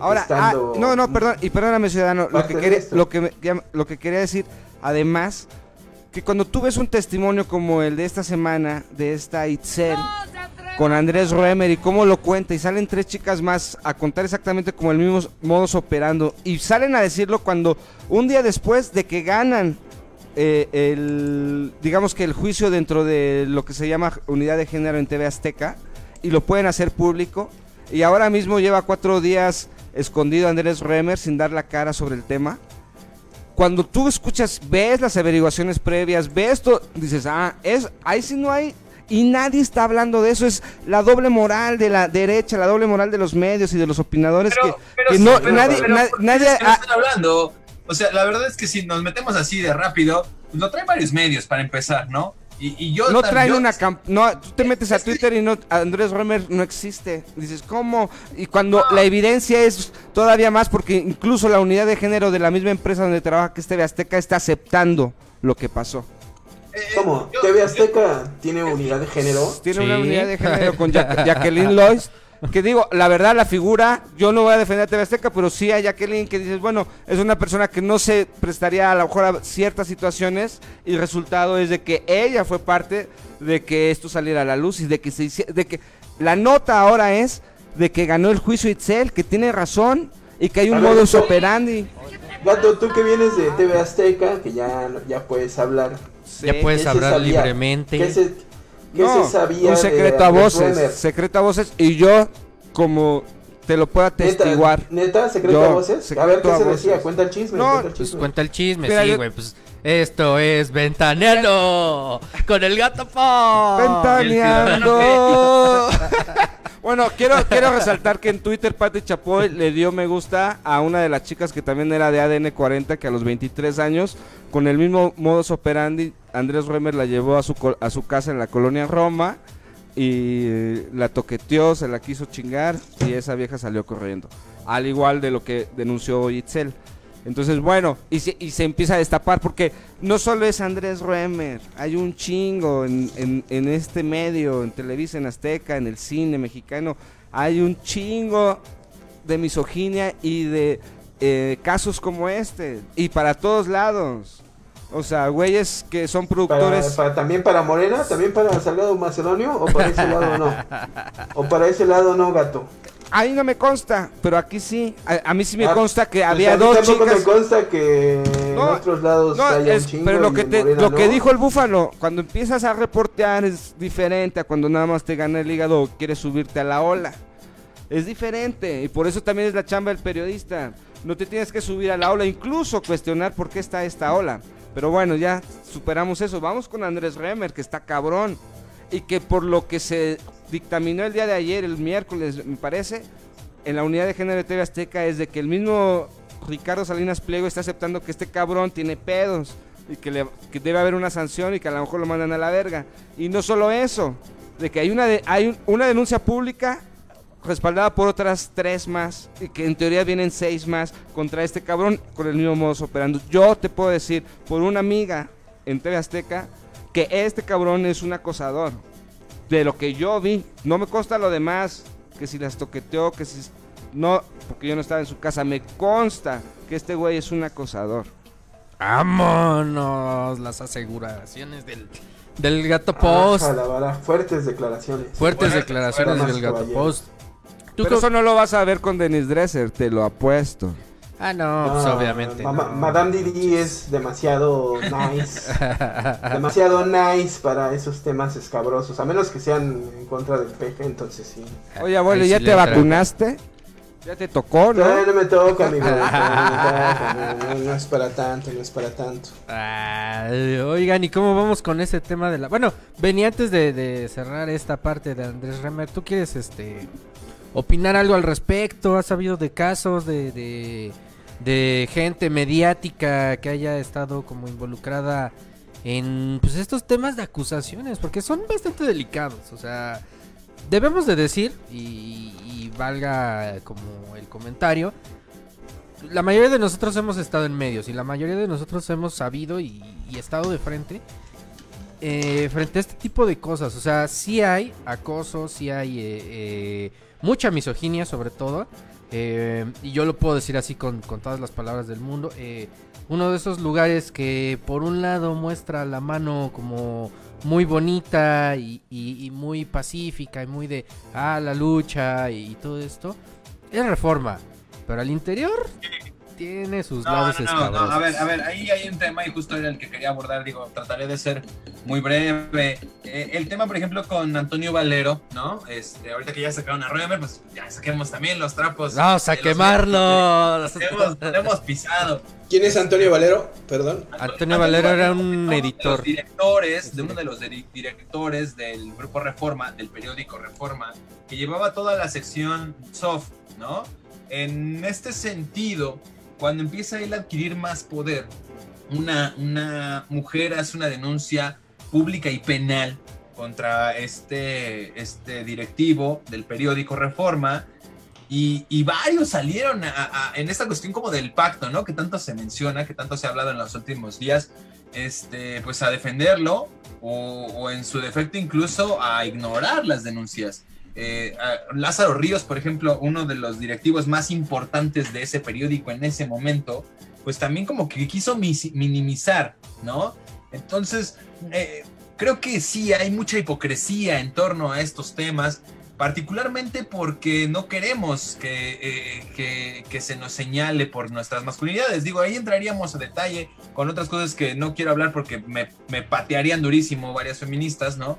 Ahora, ah, no, no, perdón, y perdóname ciudadano, lo que, quería, lo, que, lo que quería decir, además, que cuando tú ves un testimonio como el de esta semana, de esta Itzel, con Andrés Roemer y cómo lo cuenta, y salen tres chicas más a contar exactamente como el mismo modus operando, y salen a decirlo cuando un día después de que ganan eh, el, digamos que el juicio dentro de lo que se llama unidad de género en TV Azteca, y lo pueden hacer público, y ahora mismo lleva cuatro días escondido Andrés Remer sin dar la cara sobre el tema. Cuando tú escuchas, ves las averiguaciones previas, ves esto, dices, ah, es, ahí sí no hay, y nadie está hablando de eso, es la doble moral de la derecha, la doble moral de los medios y de los opinadores Pero, que, pero que no, pero- nadie, pero na- ¿por qué nadie, es que no están hablando. O sea, la verdad es que si nos metemos así de rápido, pues lo traen varios medios para empezar, ¿no? Y, y yo No traen yo- una camp no, tú te Es- metes a Twitter y no Andrés Romer no existe. Dices, ¿cómo? Y cuando la evidencia es todavía más porque incluso la unidad de género de la misma empresa donde trabaja que es TV Azteca está aceptando lo que pasó. eh, ¿Cómo? yo- ¿TV Azteca tiene unidad de género? Tiene Sí. una unidad de género con [laughs] Ja- Jacqueline Lois. Que digo, la verdad, la figura, yo no voy a defender a TV Azteca, pero sí a Jacqueline que dices, bueno, es una persona que no se prestaría a lo mejor a ciertas situaciones y el resultado es de que ella fue parte de que esto saliera a la luz y de que se hici- de que la nota ahora es de que ganó el juicio Itzel, que tiene razón y que hay un modus operandi. Gato, tú que vienes de TV Azteca, que ya, ya puedes hablar. Ya puedes ¿qué se hablar libremente. ¿Qué se, qué No, se sabía? un de secreto a voces, secreto a voces y yo como te lo puedo atestiguar. ¿Neta, ¿Neta? ¿Secreto Yo, a voces? A ver, ¿qué a se voces. decía? Cuenta el chisme. No, cuenta el Pues chisme. cuenta el chisme, Mira, sí, yo- güey. Pues esto es Ventaneando con el gato Pop. Ventaneando. [laughs] bueno, quiero, quiero resaltar que en Twitter Pati Chapoy le dio me gusta a una de las chicas que también era de ADN 40, que a los 23 años, con el mismo modus operandi, Andrés Remer la llevó a su, a su casa en la colonia Roma y la toqueteó, se la quiso chingar y esa vieja salió corriendo. Al igual de lo que denunció Itzel. Entonces, bueno, y se, y se empieza a destapar porque no solo es Andrés Roemer, hay un chingo en, en- en este medio, en Televisa, en Azteca, en el cine mexicano, hay un chingo de misoginia y de eh, casos como este, y para todos lados. O sea, güeyes que son Para, productores... para- ¿También para Morena? ¿También para Salgado Macedonio? ¿O para ese lado no? [laughs] ¿O para ese lado no, gato? Ahí no me consta, pero aquí sí. A, a mí sí me Ah, consta que Pues a había mí dos chicas... me consta que No, en otros lados No, haya es- un pero lo que, te- que dijo el búfalo, cuando empiezas a reportear es diferente a cuando nada más te gana el hígado o quieres subirte a la ola. Es diferente y por eso también es la chamba del periodista. No te tienes que subir a la ola, incluso cuestionar por qué está esta ola. Pero bueno, ya superamos eso. Vamos con Andrés Remer, que está cabrón. Y que por lo que se dictaminó el día de ayer, el miércoles, me parece, en la unidad de género de TV Azteca es de que el mismo Ricardo Salinas Pliego está aceptando que este cabrón tiene pedos y que, le- debe haber una sanción y que a lo mejor lo mandan a la verga. Y no solo eso, de que hay una, hay un- una denuncia pública respaldada por otras tres más y que en teoría vienen seis más contra este cabrón con el mismo modus operando. Yo te puedo decir por una amiga en TV Azteca que este cabrón es un acosador. De lo que yo vi, no me consta lo demás, que si las toqueteó, que si no, porque yo no estaba en su casa, me consta que este güey es un acosador. Vámonos, las aseguraciones del, del gato Ah, Post. la vara. Fuertes declaraciones. Fuertes Fuertes, declaraciones del gato caballero. Post. ¿Tú Pero cómo- eso no lo vas a ver con Dennis Dresser, te lo apuesto. Ah, no, pues obviamente. Ma- no. Madame Didi es demasiado nice. [laughs] demasiado nice para esos temas escabrosos. A menos que sean en contra del peje, entonces sí. Oye, abuelo, ¿ya sí te vacunaste? ¿Ya te tocó, Todavía no? no me toca, amigo. [laughs] todavía no me toca, no, no, no es para tanto, no es para tanto. Ay, oigan, ¿y cómo vamos con ese tema de la... Bueno, venía antes de, de cerrar esta parte de Andrés Remer, ¿tú quieres este opinar algo al respecto? ¿Has sabido de casos de, de, de gente mediática que haya estado como involucrada en pues estos temas de acusaciones? Porque son bastante delicados, o sea, debemos de decir, y, y valga como el comentario, la mayoría de nosotros hemos estado en medios y la mayoría de nosotros hemos sabido y, estado de frente eh, frente a este tipo de cosas. O sea, sí hay acoso, sí hay eh, eh, mucha misoginia sobre todo. Eh, y yo lo puedo decir así con, con todas las palabras del mundo. eh, uno de esos lugares que por un lado muestra la mano como muy bonita y, y- y muy pacífica y muy de ah la lucha y, todo esto es reforma pero al interior tiene sus No, lados no, no, a ver, a ver, ahí hay un tema y justo era el que quería abordar, digo, trataré de ser muy breve. Eh, el tema, por ejemplo, con Antonio Valero, ¿no? Este, ahorita que ya sacaron a Römer, pues ya saquemos también los trapos. Vamos a quemarlos. que Hemos, hemos pisado. ¿Quién es Antonio Valero? Perdón. Antonio Valero era un uno de editor. los directores, de uno de los di- directores del grupo Reforma, del periódico Reforma, que llevaba toda la sección soft, ¿no? En este sentido, cuando empieza él a adquirir más poder, una, una mujer hace una denuncia pública y penal contra este, este directivo del periódico Reforma. Y, y varios salieron a- a- en esta cuestión como del pacto, ¿no? Que tanto se menciona, que tanto se ha hablado en los últimos días, este, pues a defenderlo o, o en su defecto incluso a ignorar las denuncias. Eh, Lázaro Ríos, por ejemplo, uno de los directivos más importantes de ese periódico en ese momento, pues también como que quiso minimizar, ¿no? Entonces, eh, creo que sí hay mucha hipocresía en torno a estos temas, particularmente porque no queremos que, eh, que, que se nos señale por nuestras masculinidades. Digo, ahí entraríamos a detalle con otras cosas que no quiero hablar porque me, me patearían durísimo varias feministas, ¿no?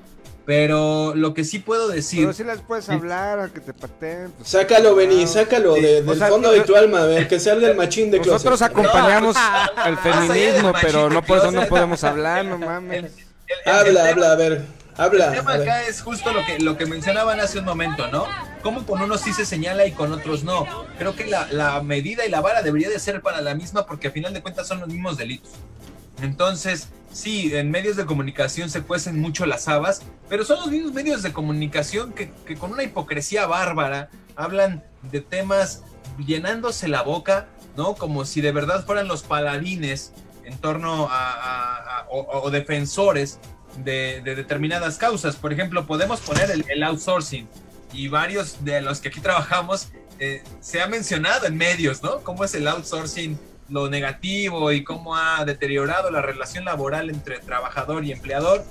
Pero lo que sí puedo decir... Pero si les puedes hablar a que te pateen. pues, Sácalo, Benny, ah, sácalo sí. de- O del sea, fondo yo- de tu alma, a ver, que salga el machín de Nosotros closet. acompañamos No, [laughs] al del feminismo, pero no por eso no podemos hablar, no mames. El- el- el Habla, tema- habla, a ver, habla. El tema acá es justo lo que, lo que mencionaban hace un momento, ¿no? Cómo con unos sí se señala y con otros no. Creo que la, la medida y la vara debería de ser para la misma porque a final de cuentas son los mismos delitos. Entonces, sí, en medios de comunicación se cuecen mucho las habas, pero son los mismos medios de comunicación que, con una hipocresía bárbara hablan de temas llenándose la boca, ¿no? Como si de verdad fueran los paladines en torno a, o, defensores de, de determinadas causas. Por ejemplo, podemos poner el, el outsourcing y varios de los que aquí trabajamos eh, se ha mencionado en medios, ¿no? Cómo es el outsourcing lo negativo y cómo ha deteriorado la relación laboral entre trabajador y empleador,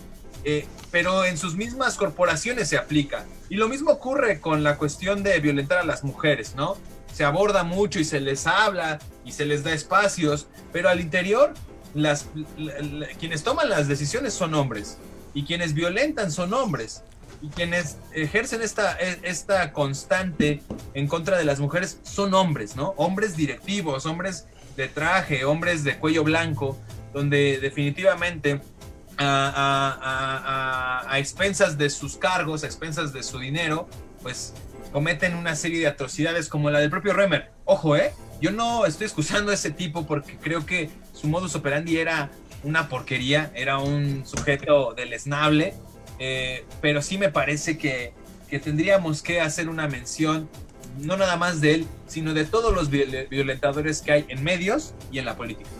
eh, pero en sus mismas corporaciones se aplica. Y lo mismo ocurre con la cuestión de violentar a las mujeres, ¿no? Se aborda mucho y se les habla y se les da espacios, pero al interior las, la- la- quienes toman las decisiones son hombres y quienes violentan son hombres y quienes ejercen esta, e- esta constante en contra de las mujeres son hombres, ¿no? Hombres directivos, hombres de traje, hombres de cuello blanco, donde definitivamente a, a- a- a- expensas de sus cargos, a expensas de su dinero, pues cometen una serie de atrocidades como la del propio Remer. Ojo, ¿eh? Yo no estoy excusando a ese tipo porque creo que su modus operandi era una porquería, era un sujeto deleznable, eh, pero sí me parece que, que tendríamos que hacer una mención, no nada más de él, sino de todos los viol- violentadores que hay en medios y en la política.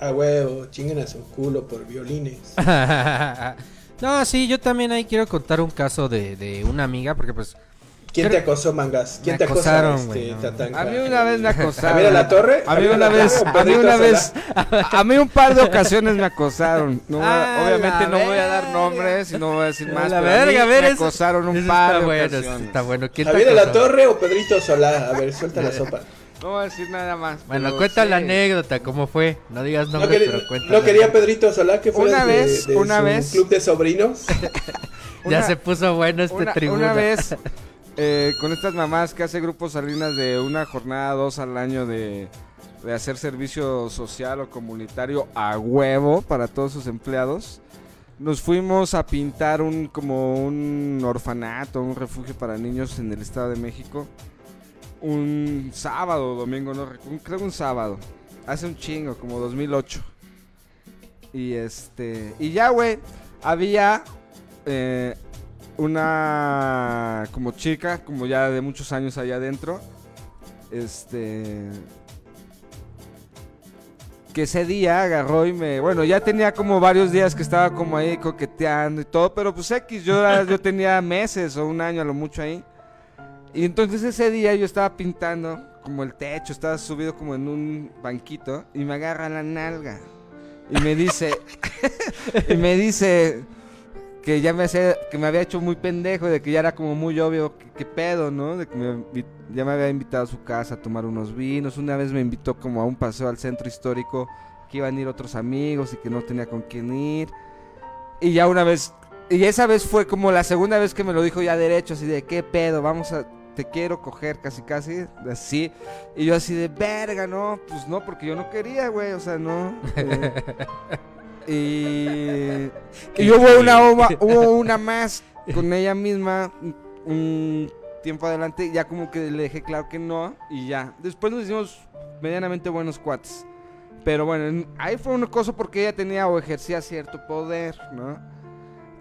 A huevo, chinguen a su culo por violines. [laughs] no, sí, yo también ahí quiero contar un caso de, de una amiga, porque pues... ¿Quién te acosó, mangas? ¿Quién Me te acosó? acosaron, este, güey, no. Tatanka? A mí una vez me [laughs] acosaron. ¿Javier a la Torre? A mí ¿Javier a una la vez, a mí una vez, [laughs] a mí un par de ocasiones me acosaron. No a- Ah, obviamente no voy a dar nombres y no voy a decir más. la pero a mí verga, a ver, me acosaron un par está de bueno, ocasiones. está bueno. ¿Quién te ¿Javier a la acosó? Torre o Pedrito Solá? A ver, suelta la [laughs] sopa. No voy a decir nada más. Bueno, cuenta la anécdota, ¿cómo fue? No digas ¿No, nombres, quería- pero cuenta. no quería. Pedrito Solá que fuera Una de, vez, de una su vez. club de sobrinos? Ya Una- se puso bueno este una, tribuno. una vez eh, con estas mamás que hace grupos salinas de una jornada, dos al año de, de hacer servicio social o comunitario a huevo para todos sus empleados. Nos fuimos a pintar un como un orfanato, un refugio para niños en el Estado de México. Un sábado domingo, no recuerdo, creo un sábado. Hace un chingo, como 2008. Y este, y ya, güey, había eh, una como chica, como ya de muchos años allá adentro, este que ese día agarró y me, bueno, ya tenía como varios días que estaba como ahí coqueteando y todo, pero pues X, yo, yo tenía meses o un año a lo mucho ahí. Y entonces ese día yo estaba pintando como el techo, estaba subido como en un banquito y me agarra la nalga. Y me dice, [laughs] y me dice que ya me hacía, que me había hecho muy pendejo, de que ya era como muy obvio que pedo, ¿no? De que me ya me había invitado a su casa a tomar unos vinos. Una vez me invitó como a un paseo al centro histórico que iban a ir otros amigos y que no tenía con quién ir. Y ya una vez, y esa vez fue como la segunda vez que me lo dijo ya derecho, así de qué pedo, vamos a, te quiero coger casi casi, así. Y yo así de verga, no, pues no, porque yo no quería, güey, o sea, no. eh, [laughs] y, y hubo una, hubo, [laughs] hubo una más con ella misma un- tiempo adelante, ya como que le dejé claro que no, y ya. Después nos hicimos medianamente buenos cuates. Pero bueno, en- ahí fue una cosa porque ella tenía o ejercía cierto poder, ¿no?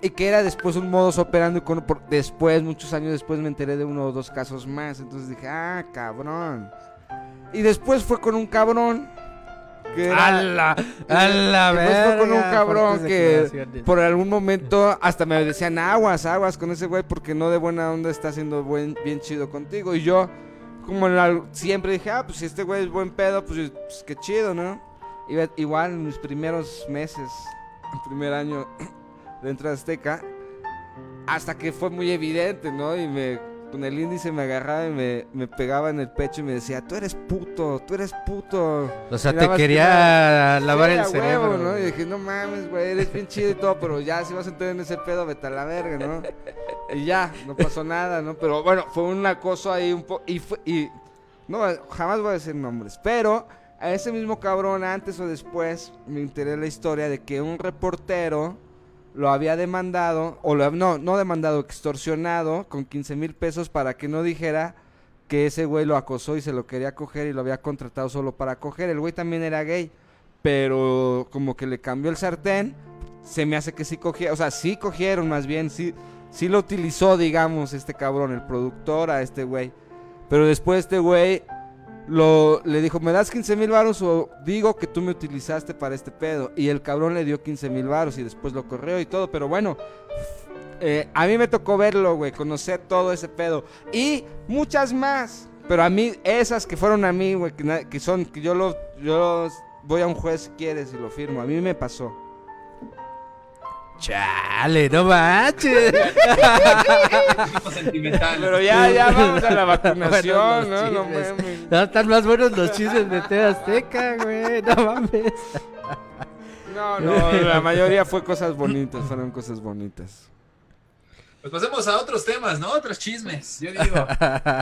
Y que era después un modus operandi con, por- después, muchos años después me enteré de uno o dos casos más. Entonces dije, ah, cabrón. Y después fue con un cabrón. Que era- A la, a la Después fue con un cabrón que por algún momento hasta me decían aguas, aguas con ese güey porque no de buena onda está siendo buen, bien chido contigo. Y yo, como siempre dije, ah, pues si este güey es buen pedo, pues, pues, qué chido, ¿no? Igual en mis primeros meses, el primer año dentro de Azteca, hasta que fue muy evidente, ¿no? Y me con el índice me agarraba y me, me pegaba en el pecho y me decía, tú eres puto, tú eres puto. O sea, te que quería lavar Sí, el cerebro. huevo, ¿no? Y dije, no mames, güey, eres bien chido y todo, pero ya, si vas a entrar en ese pedo, vete a la verga, ¿no? Y ya, no pasó nada, ¿no? Pero bueno, fue un acoso ahí un poco, y, fue- y no, jamás voy a decir nombres, pero a ese mismo cabrón, antes o después, me enteré la historia de que un reportero lo había demandado, o lo, no, no demandado, extorsionado con 15 mil pesos para que no dijera que ese güey lo acosó y se lo quería coger y lo había contratado solo para coger. El güey también era gay, pero como que le cambió el sartén, se me hace que sí cogieron, o sea, sí cogieron más bien, sí, sí lo utilizó, digamos, este cabrón, el productor a este güey. Pero después este güey lo, le dijo, ¿me das 15 mil varos o digo que tú me utilizaste para este pedo? Y el cabrón le dio 15 mil varos y después lo corrió y todo, pero bueno, eh, a mí me tocó verlo, güey, conocer todo ese pedo. Y muchas más. Pero a mí, esas que fueron a mí, güey, que, son, que yo lo, yo voy a un juez si quieres y lo firmo. A mí me pasó. Chale, no manches. Tipo sentimental. Pero ya, ya vamos a la vacunación, ¿no? No chismes. mames. No, están más buenos los chismes de TV Azteca, güey. No mames. No, no, la mayoría fue cosas bonitas, fueron cosas bonitas. Pues pasemos a otros temas, ¿no? Otros chismes, yo digo.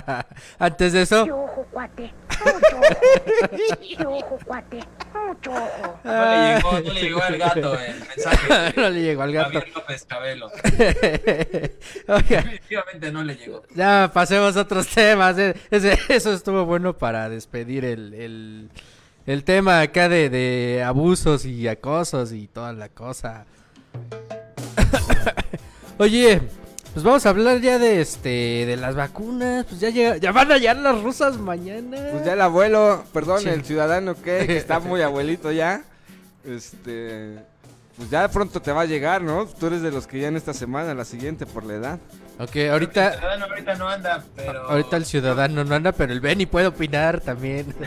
[laughs] Antes de eso, ¡Qué ojo, cuate! ¡Mucho ojo! [laughs] ¡Qué ojo, cuate! ¡Mucho ojo! No le llegó, no le llegó al gato el mensaje. [laughs] no le llegó al gato. Javier López Cabelo. Oiga, Definitivamente no le llegó. ya pasemos a otros temas. eh. Ese- eso estuvo bueno para despedir el, el, el tema acá de, de abusos y acosos y toda la cosa. Oye, pues vamos a hablar ya de este de las vacunas. Pues ya llega, ya van a llegar las rusas mañana. Pues ya el abuelo, perdón, Sí. el ciudadano que, que [laughs] está muy abuelito ya. Este. Pues ya pronto te va a llegar, ¿no? Tú eres de los que ya en esta semana, la siguiente, por la edad. Ok, El ahorita, ciudadano ahorita no anda, pero. ahorita el ciudadano no anda, pero el Benny puede opinar también. [laughs]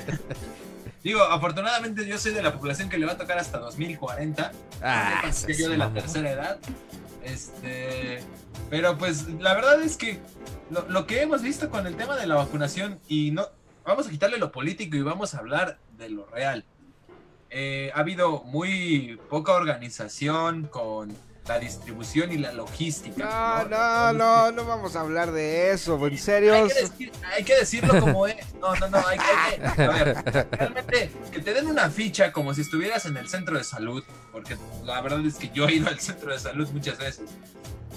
Digo, afortunadamente yo soy de la población que le va a tocar hasta 2040. Ah, ese yo de la tercera edad. Este. Pero pues la verdad es que lo, lo que hemos visto con el tema de la vacunación y no. Vamos a quitarle lo político y vamos a hablar de lo real. Eh, ha habido muy poca organización con la distribución y la logística. No, no, no, no vamos a hablar de eso, en serio. Hay que, decir- hay que decirlo como es. No, no, no. Hay, hay que. A ver, realmente, que te den una ficha como si estuvieras en el centro de salud. Porque la verdad es que yo he ido al centro de salud muchas veces.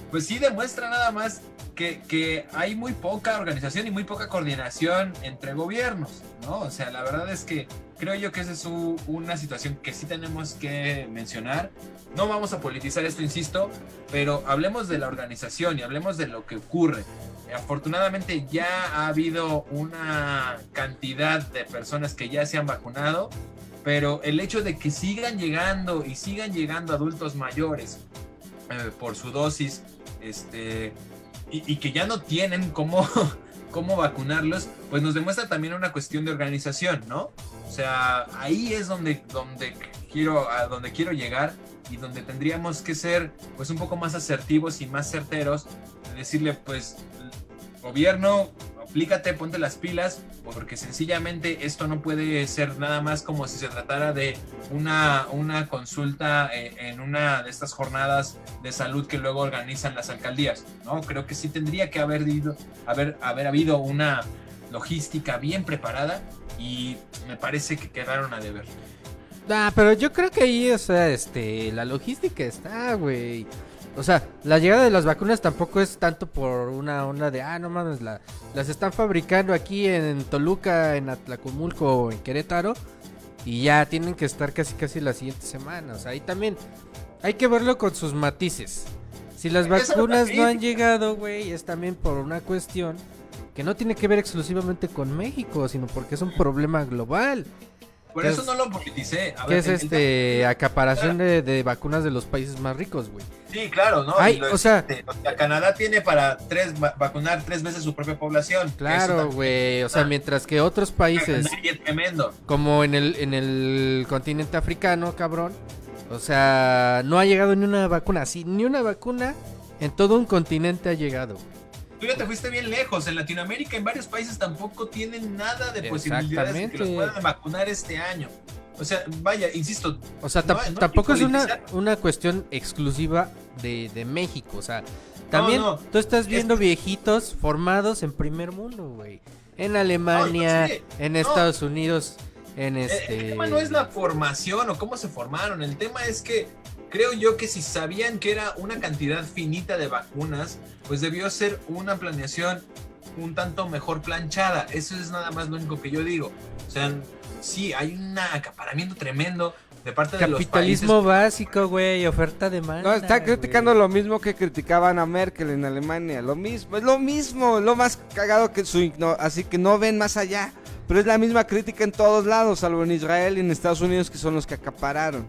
Pues sí demuestra nada más que, que hay muy poca organización y muy poca coordinación entre gobiernos, ¿no? O sea, la verdad es que creo yo que esa es una situación que sí tenemos que mencionar. No vamos a politizar esto, insisto, pero hablemos de la organización y hablemos de lo que ocurre. Afortunadamente ya ha habido una cantidad de personas que ya se han vacunado, pero el hecho de que sigan llegando y sigan llegando adultos mayores eh, por su dosis, este, y, y que ya no tienen cómo, [laughs] cómo vacunarlos, pues nos demuestra también una cuestión de organización, ¿no? O sea, ahí es donde, donde quiero, a donde quiero llegar y donde tendríamos que ser pues un poco más asertivos y más certeros, de decirle pues gobierno, aplícate, ponte las pilas, porque sencillamente esto no puede ser nada más como si se tratara de una, una consulta eh, en una de estas jornadas de salud que luego organizan las alcaldías, ¿no? Creo que sí tendría que haber, ido- haber, haber habido una logística bien preparada y me parece que quedaron a deber. Ah, pero yo creo que ahí, o sea, este, la logística está, güey. O sea, la llegada de las vacunas tampoco es tanto por una onda de, ah, no mames, la- las están fabricando aquí en Toluca, en Atlacomulco o en Querétaro. y ya tienen que estar casi casi la siguiente semana. O sea, ahí también hay que verlo con sus matices. Si las vacunas no han llegado, güey, es también por una cuestión que no tiene que ver exclusivamente con México, sino porque es un problema global. Por ¿Qué eso es- no lo politicé. A Que ver, es este acaparación de, de vacunas de los países más ricos, güey. Sí, claro, ¿no? Ay, o sea- existe. O sea, Canadá tiene para tres va- vacunar tres veces su propia población. Claro, güey. O sea, mientras que otros es países, un tremendo. como en el, en el continente africano, cabrón. O sea, no ha llegado ni una vacuna. Sí, ni una vacuna en todo un continente ha llegado. Tú ya te fuiste bien lejos. En Latinoamérica, en varios países tampoco tienen nada de posibilidades de que los puedan vacunar este año. O sea, vaya, insisto, O sea, No, no tampoco es una, una cuestión exclusiva de, de México. O sea, también no. tú estás viendo viejitos formados en primer mundo, güey. En Alemania, sí. en. Estados Unidos, en El- este... El tema no es la formación o cómo se formaron, el tema es que creo yo que si sabían que era una cantidad finita de vacunas, pues debió ser una planeación un tanto mejor planchada. Eso es nada más lo único que yo digo. O sea, sí, hay un acaparamiento tremendo de parte de los Capitalismo básico, güey, oferta demanda. No, está criticando güey. lo mismo que criticaban a Merkel en Alemania. Lo mismo, es lo mismo, lo más cagado que su Así que no ven más allá. Pero es la misma crítica en todos lados, salvo en Israel y en Estados Unidos, que son los que acapararon.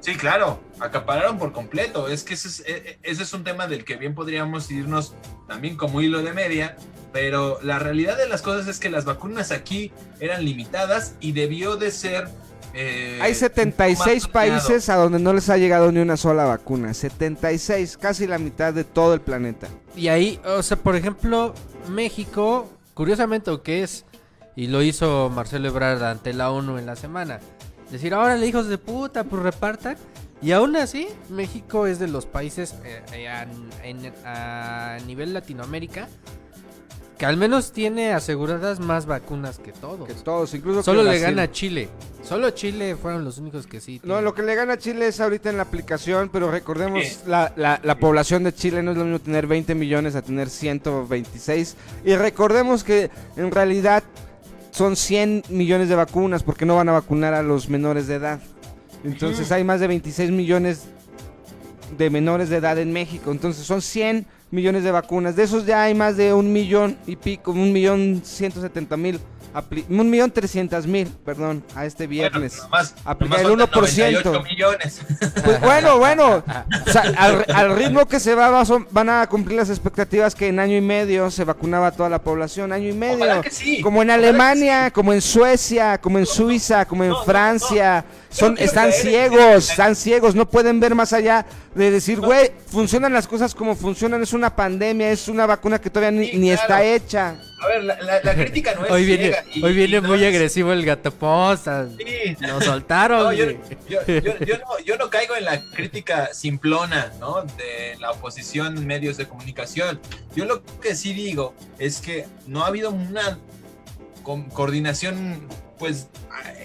Sí, claro, acapararon por completo. Es que ese es, e- e- ese es un tema del que bien podríamos irnos también como hilo de media, pero la realidad de las cosas es que las vacunas aquí eran limitadas y debió de ser... eh, Hay 76 más planeado. países a donde no les ha llegado ni una sola vacuna. 76, casi la mitad de todo el planeta. Y ahí, o sea, por ejemplo, México, curiosamente, o que es, y lo hizo Marcelo Ebrard ante la ONU en la semana, decir, órale, hijos de puta, pues repartan. Y aún así, México es de los países eh, eh, a, en- a nivel Latinoamérica que al menos tiene aseguradas más vacunas que todos. Que todos, incluso Solo que le gana a Chile. Solo Chile fueron los únicos que sí. No, lo que le gana a Chile es ahorita en la aplicación, pero recordemos la, la, la población de Chile no es lo mismo tener 20 millones a tener 126. Y recordemos que en realidad son 100 millones de vacunas porque no van a vacunar a los menores de edad. Entonces hay más de 26 millones de menores de edad en México. Entonces son 100 millones de vacunas. De esos ya hay más de un millón y pico, un millón 170 mil. Un millón trescientas mil, perdón, a este viernes. Bueno, nomás, Aplicar nomás el faltan 1%. 98 millones. [laughs] Pues bueno, bueno. O sea, al, al ritmo que se va, va- son- van a cumplir las expectativas que en año y medio se vacunaba toda la población. Año y medio. Que sí. Como en Alemania, como en Suecia, como en Suiza, como en no, no, Francia. Son, están ciegos, están ciegos, no pueden ver más allá de decir, güey, funcionan las cosas como funcionan, es una pandemia, es una vacuna que todavía ni, Sí, ni claro. está hecha. A ver, la, la- la crítica no es Hoy viene, y- hoy viene no muy es- agresivo el gato posta. Sí. Lo soltaron. No, yo, no, yo no caigo en la crítica simplona, ¿no? De la oposición medios de comunicación. Yo lo que sí digo es que no ha habido una co- coordinación, pues,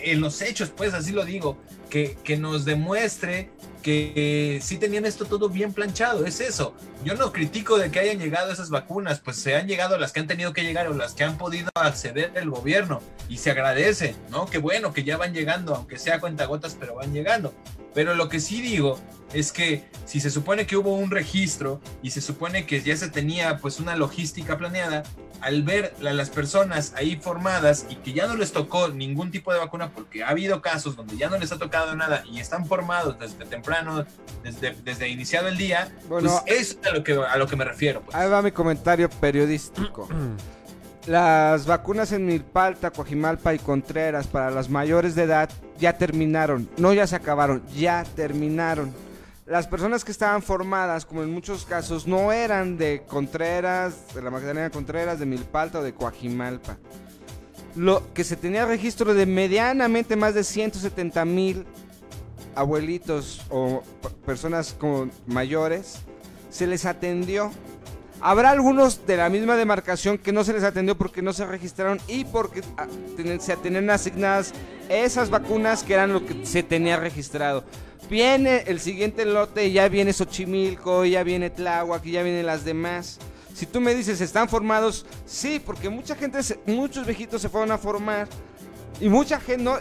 en los hechos, pues, así lo digo, que, que nos demuestre que sí tenían esto todo bien planchado, es eso. Yo no critico de que hayan llegado esas vacunas, pues se han llegado las que han tenido que llegar o las que han podido acceder el gobierno y se agradece, ¿no? Qué bueno que ya van llegando, aunque sea cuentagotas, pero van llegando. Pero lo que sí digo es que si se supone que hubo un registro y se supone que ya se tenía pues una logística planeada, al ver a las personas ahí formadas y que ya no les tocó ningún tipo de vacuna porque ha habido casos donde ya no les ha tocado nada y están formados desde temprano, desde, desde iniciado el día, Bueno, pues eso es a lo que, a lo que me refiero. pues. Ahí va mi comentario periodístico. [clears throat] Las vacunas en Milpalta, Coajimalpa y Contreras para las mayores de edad ya terminaron. No ya se acabaron, ya terminaron. Las personas que estaban formadas, como en muchos casos, no eran de Contreras, de la Magdalena Contreras, de Milpalta o de Coajimalpa. Lo que se tenía registro de medianamente más de 170 mil abuelitos o personas como mayores, se les atendió. Habrá algunos de la misma demarcación que no se les atendió porque no se registraron y porque ah, se tenían asignadas esas vacunas que eran lo que se tenía registrado. Viene el siguiente lote ya viene Xochimilco, ya viene Tláhuac ya vienen las demás. Si tú me dices, ¿están formados? Sí, porque mucha gente, muchos viejitos se fueron a formar y mucha gente no...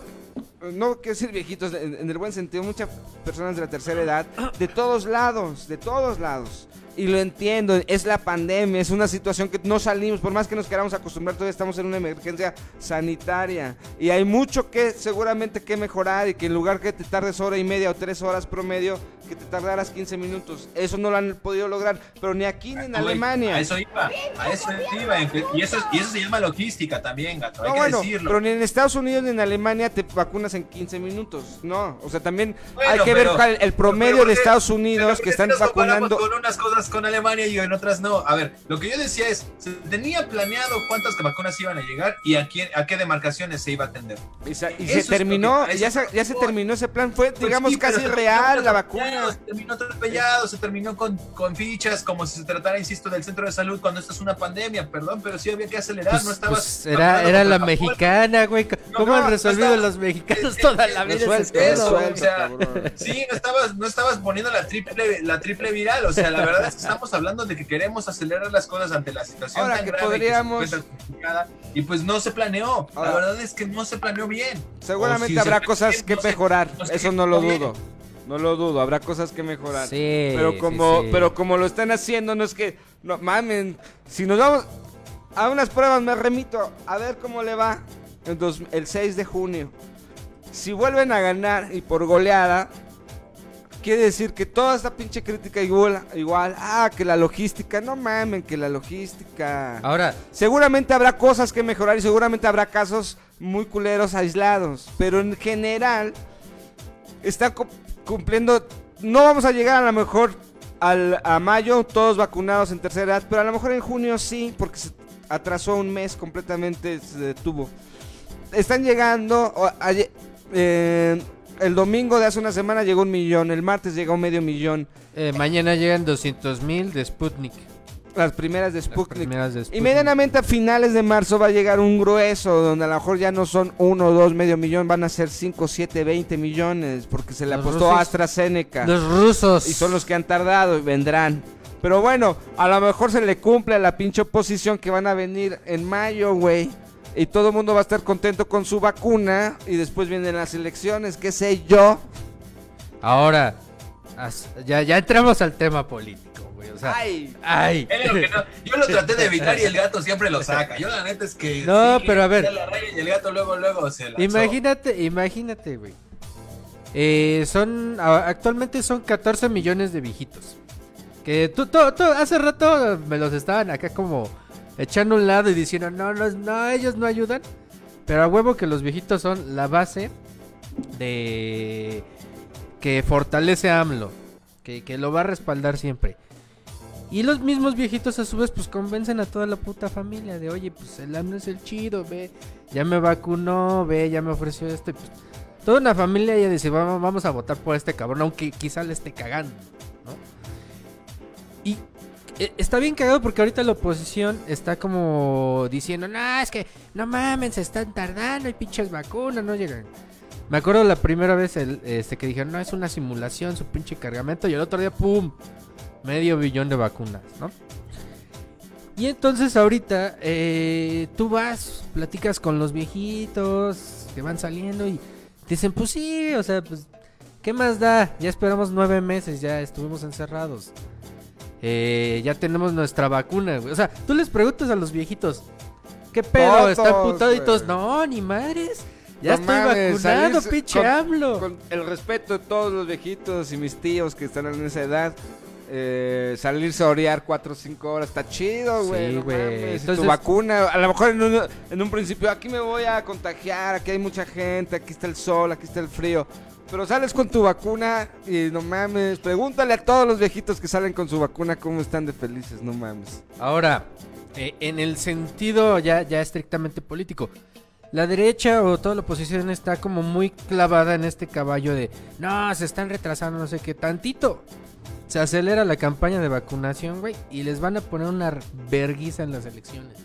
no quiero decir viejitos, en, en el buen sentido, muchas personas de la tercera edad, de todos lados, de todos lados. Y lo entiendo, es la pandemia, es una situación que no salimos, por más que nos queramos acostumbrar, todavía estamos en una emergencia sanitaria. Y hay mucho que seguramente que mejorar y que en lugar que te tardes hora y media o tres horas promedio, que te tardaras 15 minutos. Eso no lo han podido lograr, pero ni aquí ni en Alemania. A eso iba, a eso iba. Y eso, y eso se llama logística también, gato. Hay No, que bueno, decirlo. pero ni en Estados Unidos ni en Alemania te vacunas en 15 minutos. No, o sea, también Bueno, hay que ver pero- cuál- el promedio pero de porque- Estados Unidos porque que están vacunando. Con unas cosas con Alemania y en otras no. A ver, lo que yo decía es, se tenía planeado cuántas vacunas iban a llegar y a, quién, a qué demarcaciones se iba a atender. Y, sa- y se terminó, que- ya se, ya se terminó ese plan. Fue, Pues digamos, sí, casi se real la vacuna. Se terminó atropellado, se terminó con, con fichas, como si se tratara, insisto, del centro de salud cuando esto es una pandemia. Perdón, pero sí había que acelerar. Pues, no estabas. pues, era, era la mexicana, güey. ¿Cómo no, han resolvido los mexicanos toda es- la vida ese pedo, eso, o sea. Sí, no estabas, no estabas poniendo la triple, la triple viral. O sea, la verdad es que estamos hablando de que queremos acelerar las cosas ante la situación Ahora tan que grave podríamos- que se encuentra complicada, y pues no se planeó. Ahora- la verdad es que no se planeó bien. Seguramente si habrá cosas bien, que no mejorar. no se Eso no lo dudo. No lo dudo, habrá cosas que mejorar. Sí, pero como, sí. pero como lo están haciendo, no es que, no mamen, si nos vamos a unas pruebas, me remito a ver cómo le va el 6 de junio. Si vuelven a ganar y por goleada, quiere decir que toda esta pinche crítica igual, igual, ah, que la logística, no mamen, que la logística. Ahora, Seguramente habrá cosas que mejorar y seguramente habrá casos muy culeros aislados. Pero en general, está cu- cumpliendo. No vamos a llegar a lo mejor al, a mayo todos vacunados en tercera edad, pero a lo mejor en junio sí, porque se atrasó un mes completamente, se detuvo. Están llegando. Eh, el domingo de hace una semana llegó un millón, el martes llegó medio millón. eh, mañana llegan 200 mil de Sputnik. Las primeras de Las Sputnik. primeras de Y medianamente a finales de marzo va a llegar un grueso, donde a lo mejor ya no son uno, dos, medio millón, van a ser 5, 7, 20 millones, porque se le Los apostó rusos- a AstraZeneca. Los rusos. Y son los que han tardado y vendrán. Pero bueno, a lo mejor se le cumple a la pinche oposición que van a venir en mayo, güey. Y todo el mundo va a estar contento con su vacuna. Y después vienen las elecciones, qué sé yo. Ahora, ya, ya entramos al tema político, güey. O sea, Ay. ay. Lo que no- yo lo traté de evitar y el gato siempre lo saca. Yo la neta es que. No, sí, pero a ver. la Y el gato luego, luego se lanzó. Imagínate, imagínate, güey. Eh, son, actualmente son 14 millones de viejitos. Que tú, tú- tú- hace rato me los estaban acá como echando un lado y diciendo, no, no, no, ellos no ayudan. Pero a huevo que los viejitos son la base de que fortalece AMLO. Que, que lo va a respaldar siempre. Y los mismos viejitos a su vez pues convencen a toda la puta familia de, oye, pues el AMLO es el chido, ve, ya me vacunó, ve, ya me ofreció esto. Pues toda una familia ya dice, vamos, vamos a votar por este cabrón, aunque quizá le esté cagando, está bien cagado porque ahorita la oposición está como diciendo, no, es que no mames, se están tardando, hay pinches vacunas, no llegan. Me acuerdo la primera vez el, este, que dijeron, no, es una simulación, su pinche cargamento, y el otro día, ¡pum! Medio billón de vacunas, ¿no? Y entonces ahorita eh, tú vas, platicas con los viejitos que van saliendo y dicen, pues sí, o sea, pues, ¿qué más da? Ya esperamos nueve meses, ya estuvimos encerrados. Eh, ya tenemos nuestra vacuna, güey. O sea, tú les preguntas a los viejitos, ¿qué pedo? ¿Están güey. No, ni madres. Ya No estoy mames, vacunado, pinche con- AMLO. Con el respeto de todos los viejitos y mis tíos que están en esa edad, eh, salirse a orear 4 o 5 horas está chido, güey. Sí, no Entonces- tu vacuna, a lo mejor en un, en un principio, aquí me voy a contagiar, aquí hay mucha gente, aquí está el sol, aquí está el frío. Pero sales con tu vacuna y no mames, pregúntale a todos los viejitos que salen con su vacuna cómo están de felices, no mames. Ahora, eh, en el sentido ya, ya estrictamente político, la derecha o toda la oposición está como muy clavada en este caballo de, no, se están retrasando, no sé qué, tantito. Se acelera la campaña de vacunación, güey, y les van a poner una verguiza en las elecciones.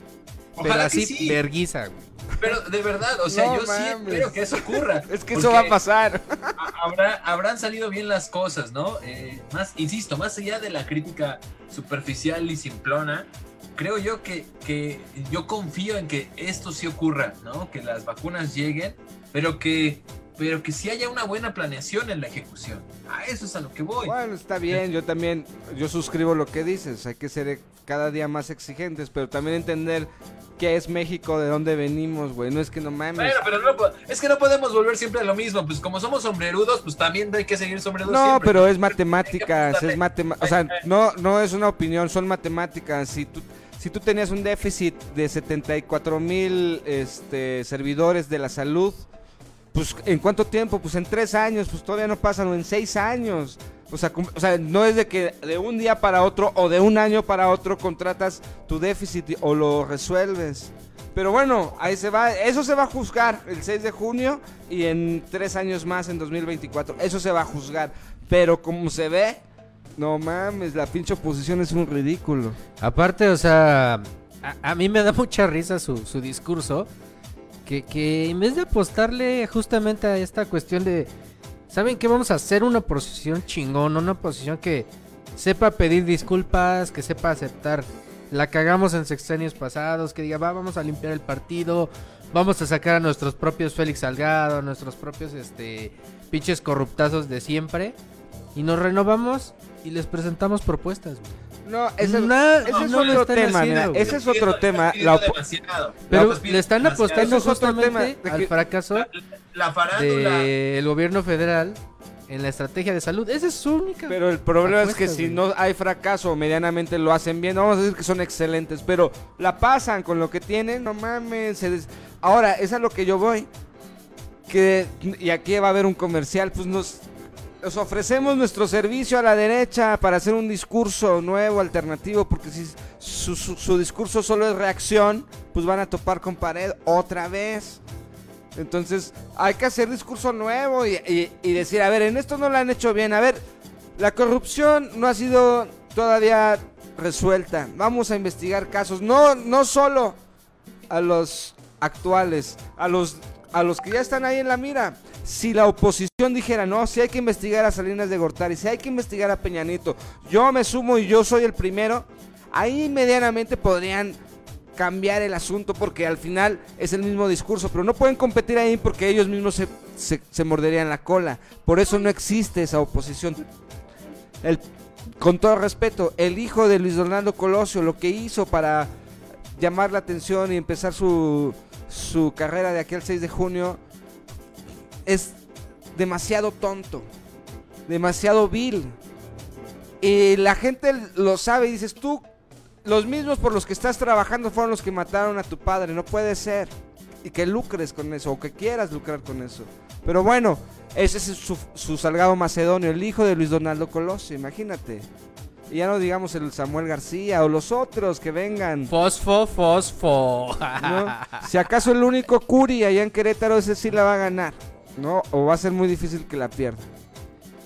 Pero Ojalá así, que sí. verguiza, güey. Pero de verdad, o sea, No yo sí mames. espero que eso ocurra. [laughs] Es que eso va a pasar. [laughs] Habrá, habrán salido bien las cosas, ¿no? Eh, más, insisto, más allá de la crítica superficial y simplona, creo yo que, que yo confío en que esto sí ocurra, ¿no? Que las vacunas lleguen, pero que pero que sí haya una buena planeación en la ejecución. A eso es a lo que voy. Bueno, está bien, yo también, yo suscribo lo que dices, hay que ser cada día más exigentes, pero también entender qué es México, de dónde venimos, güey, no es que no mames. Bueno, pero no, es que no podemos volver siempre a lo mismo. Pues como somos sombrerudos, pues también hay que seguir sombrerudos No, siempre. pero es matemáticas, es matemáticas, o sea, no, no es una opinión, son matemáticas. Si tú, si tú tenías un déficit de 74 mil este, servidores de la salud, pues ¿en cuánto tiempo? Pues en tres años, pues todavía no pasan, o en seis años. O sea, o sea, no es de que de un día para otro o de un año para otro contratas tu déficit o lo resuelves. Pero bueno, ahí se va, eso se va a juzgar el 6 de junio y en tres años más, en 2024, eso se va a juzgar. Pero como se ve, no mames, la pinche oposición es un ridículo. Aparte, o sea, a, a mí me da mucha risa su, su discurso. Que, que en vez de apostarle justamente a esta cuestión de, ¿saben qué? Vamos a hacer una oposición chingón, una oposición que sepa pedir disculpas, que sepa aceptar. La cagamos en sexenios pasados, que diga, va, vamos a limpiar el partido, vamos a sacar a nuestros propios Félix Salgado, a nuestros propios, este, pinches corruptazos de siempre. Y nos renovamos y les presentamos propuestas. güey. No, ese, Na- ese no, es no otro tema, haciendo, mira, güey. ese es otro tema. La. Pero pidiendo le están apostando Eso es otro justamente tema, de al fracaso La farándula. del gobierno federal en la estrategia de salud. Esa es su única. Pero el problema es que si güey. no hay fracaso medianamente lo hacen bien, no vamos a decir que son excelentes, pero la pasan con lo que tienen, no mames. se des- Ahora, es a lo que yo voy. Que, y aquí va a haber un comercial, pues nos, nos ofrecemos nuestro servicio a la derecha para hacer un discurso nuevo, alternativo, porque si su, discurso solo es reacción, pues van a topar con pared otra vez. Entonces hay que hacer discurso nuevo y- y decir, a ver, en esto no lo han hecho bien. A ver, la corrupción no ha sido todavía resuelta. Vamos a investigar casos. No, no solo a los actuales, a los, a los que ya están ahí en la mira. Si la oposición dijera, no, si hay que investigar a Salinas de Gortari, si hay que investigar a Peñanito, yo me sumo y yo soy el primero, ahí medianamente podrían cambiar el asunto porque al final es el mismo discurso, pero no pueden competir ahí porque ellos mismos se, se, morderían la cola. Por eso no existe esa oposición. Con todo respeto, el hijo de Luis Donaldo Colosio, lo que hizo para llamar la atención y empezar su, su carrera de aquí al 6 de junio, es demasiado tonto, demasiado vil. Y la gente lo sabe y dices, tú, los mismos por los que estás trabajando fueron los que mataron a tu padre, no puede ser. Y que lucres con eso, o que quieras lucrar con eso. Pero bueno, ese es su, su Salgado Macedonio, el hijo de Luis Donaldo Colosio, imagínate. Y ya no digamos el Samuel García o los otros que vengan. Fosfo, fosfo. ¿no? Si acaso el único Curi allá en Querétaro, ese sí la va a ganar, ¿no? O va a ser muy difícil que la pierda.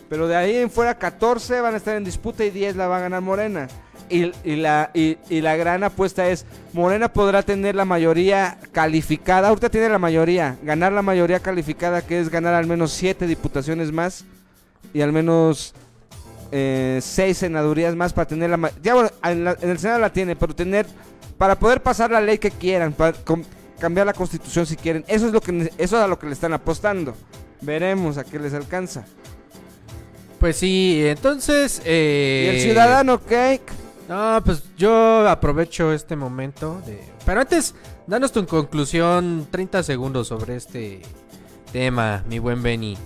Pero de ahí en fuera 14 van a estar en disputa y 10 la va a ganar Morena. Y, y la, y, y la gran apuesta es, Morena podrá tener la mayoría calificada, ahorita tiene la mayoría, ganar la mayoría calificada que es ganar al menos 7 diputaciones más y al menos 6 senadurías más para tener la... Ya bueno, en, la- en el Senado la tiene, pero tener para poder pasar la ley que quieran, cambiar la constitución si quieren. Eso es lo que eso es a lo que le están apostando. Veremos a qué les alcanza. Pues sí, entonces. eh, Y el ciudadano cake. No, pues yo aprovecho este momento de. Pero antes, danos tu conclusión, 30 segundos sobre este tema, mi buen Benny.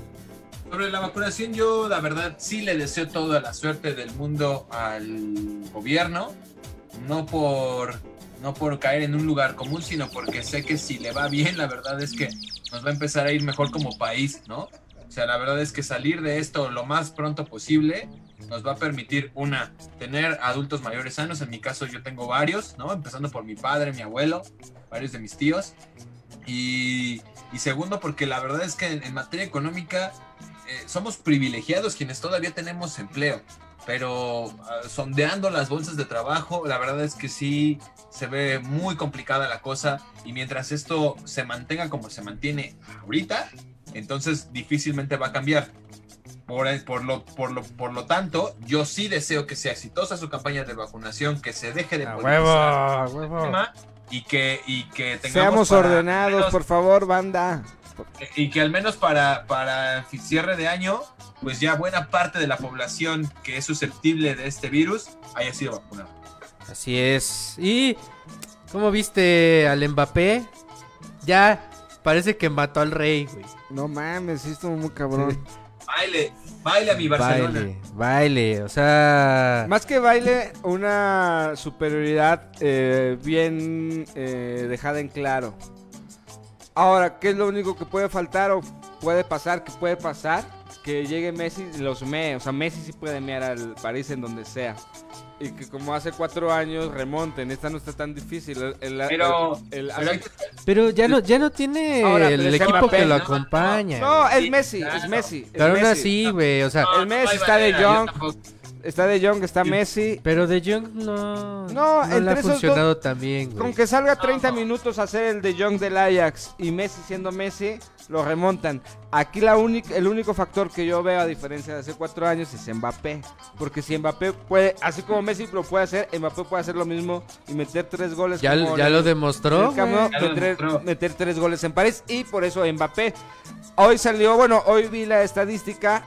Sobre la vacunación, yo la verdad sí le deseo toda la suerte del mundo al gobierno, no por, no por caer en un lugar común, sino porque sé que si le va bien, la verdad es que nos va a empezar a ir mejor como país, ¿no? O sea, la verdad es que salir de esto lo más pronto posible nos va a permitir, una, tener adultos mayores sanos. En mi caso, yo tengo varios, ¿no? Empezando por mi padre, mi abuelo, varios de mis tíos. Y, segundo, porque la verdad es que en, en materia económica eh, somos privilegiados quienes todavía tenemos empleo, pero ah, sondeando las bolsas de trabajo, la verdad es que sí se ve muy complicada la cosa y mientras esto se mantenga como se mantiene ahorita, entonces difícilmente va a cambiar. Por, por, lo, por, lo, por lo tanto, yo sí deseo que sea exitosa su campaña de vacunación, que se deje de A huevo, a el huevo. tema y que, y que tengamos Seamos ordenados, menos- por favor, banda. Y que al menos para, para cierre de año, pues ya buena parte de la población que es susceptible de este virus haya sido vacunada. Así es. ¿Y cómo viste al Mbappé? Ya parece que mató al rey, güey. No mames, sí estuvo muy cabrón. Baile, baile a mi Barcelona. Baile, baile. O sea, Más que baile, una superioridad eh, bien eh, dejada en claro. Ahora, ¿qué es lo único que puede faltar o puede pasar? Que puede pasar que llegue Messi y los mee. O sea, Messi sí puede mear al París en donde sea. Y que como hace cuatro años remonten. Esta no está tan difícil. El- el- Pero, el- el- pero ya no, ya no tiene Ahora, el equipo Mbappé, que lo ¿no? acompaña. No, es Sí, Messi, claro. es Messi. es pero aún así, güey, o sea, No, el Messi está de manera, yo Jong. tampoco. Está de Jong, está Messi. pero De Jong no, No, no le ha esos funcionado tan bien, güey. Con que salga 30 No. minutos a hacer el de Young del Ajax y Messi siendo Messi, lo remontan. Aquí la única, el único factor que yo veo a diferencia de hace cuatro años es Mbappé. Porque si Mbappé puede, así como Messi lo puede hacer, Mbappé puede hacer lo mismo y meter tres goles. Ya, como ya en- lo demostró. el güey. Ya lo meter, demostró. meter tres goles en París y por eso Mbappé. Hoy salió, bueno, hoy vi la estadística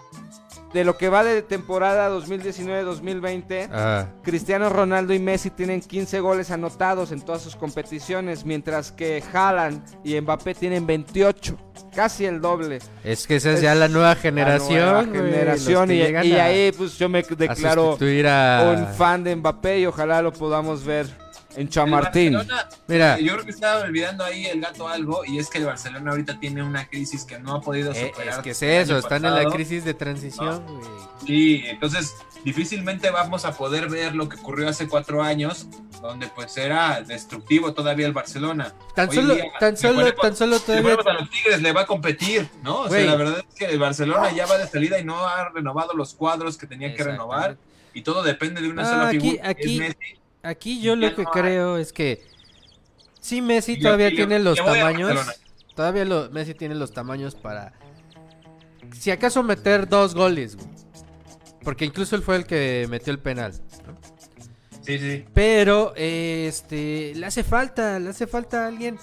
de lo que va de temporada 2019-2020. Ah, Cristiano Ronaldo y Messi tienen 15 goles anotados en todas sus competiciones, mientras que Haaland y Mbappé tienen 28, casi el doble. es que esa es, Es ya la nueva La generación, nueva y, ahí pues yo me declaro a- un fan de Mbappé y ojalá lo podamos ver en Chamartín. Mira, eh, Yo creo que estaba olvidando ahí el gato algo y es que el Barcelona ahorita tiene una crisis que no ha podido eh, superar. es que es eso, están en la pasado. crisis de transición, güey. Sí, entonces difícilmente vamos a poder ver lo que ocurrió hace cuatro años, donde pues era destructivo todavía el Barcelona. Tan Hoy solo, día, tan si solo, ponemos- tan solo Si todavía. ponemos a los Tigres le va a competir, ¿no? O sea, la verdad es que el Barcelona ya va de salida y no ha renovado los cuadros que tenía que renovar y todo depende de una Ah, sola aquí- figura. aquí- Messi. Aquí yo lo que no creo es que sí Messi yo- todavía yo- tiene los tamaños. Todavía lo, Messi tiene los tamaños para si acaso meter dos goles, güey. Porque incluso él fue el que metió el penal. Sí, sí. Pero eh, este le hace falta, le hace falta a alguien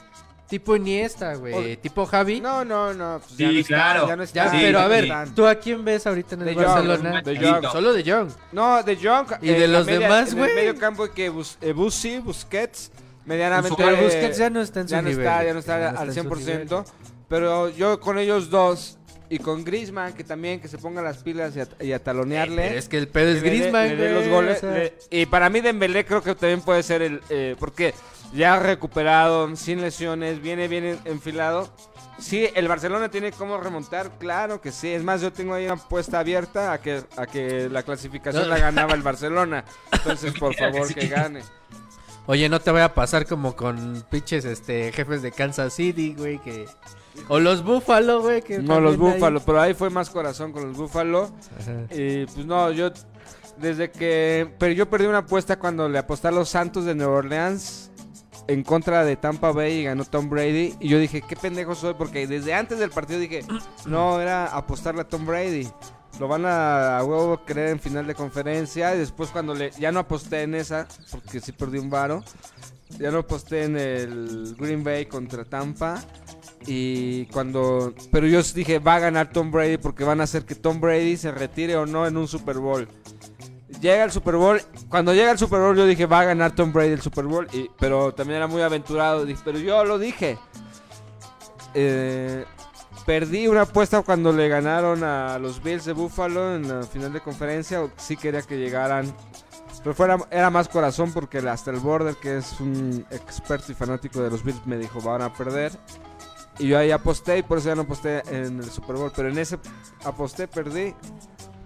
tipo Iniesta, güey, O- tipo Javi. No, no, no. pues Sí, ya no claro. ya no Ya, están, Sí, pero a ya ver, están. ¿tú a quién ves ahorita en el De Barcelona? de Jong. Solo de Jong. No, de Jong. ¿Y de en la los media- demás, en güey? el medio campo que Bus, eh, Busi, Busquets, medianamente. Pero eh, Busquets ya no está en su ya no nivel. está, ya no está Ya no al está en su 100%. Pero yo con ellos dos y con Griezmann, que también que se ponga las pilas y a, y a talonearle. Pero es que el pedo es Griezmann, güey, los goles. o sea. le- y para mí Dembélé creo que también puede ser el... eh, porque ya recuperado, sin lesiones, viene bien en- enfilado. Sí, el Barcelona tiene cómo remontar, claro que sí. Es más, yo tengo ahí una apuesta abierta a que, a que la clasificación la ganaba el Barcelona. Entonces, por [laughs] favor, que gane. Oye, no te vaya a pasar como con pinches este jefes de Kansas City, güey, que o los Buffalo, güey, que No, los ahí- Búfalos, pero ahí fue más corazón con los Búfalos. Ajá. Y pues no, yo desde que pero yo perdí una apuesta cuando le aposté a los Santos de Nueva Orleans en contra de Tampa Bay y ganó Tom Brady y yo dije, qué pendejo soy porque desde antes del partido dije, [clears throat] no, era apostarle a Tom Brady. Lo van a, a huevo creer en final de conferencia y después cuando le ya no aposté en esa porque sí perdí un varo. Ya no aposté en el Green Bay contra Tampa. Y cuando. Pero yo dije, va a ganar Tom Brady porque van a hacer que Tom Brady se retire o no en un Super Bowl. Llega el Super Bowl. Cuando llega el Super Bowl, yo dije, va a ganar Tom Brady el Super Bowl. Y, pero también era muy aventurado. Pero yo lo dije. Eh, perdí una apuesta cuando le ganaron a los Bills de Buffalo en la final de conferencia. Sí quería que llegaran. Pero fuera, era más corazón porque hasta el border, que es un experto y fanático de los Bills, me dijo, van a perder. Y yo ahí aposté y por eso ya no aposté en el Super Bowl. Pero en ese aposté, perdí.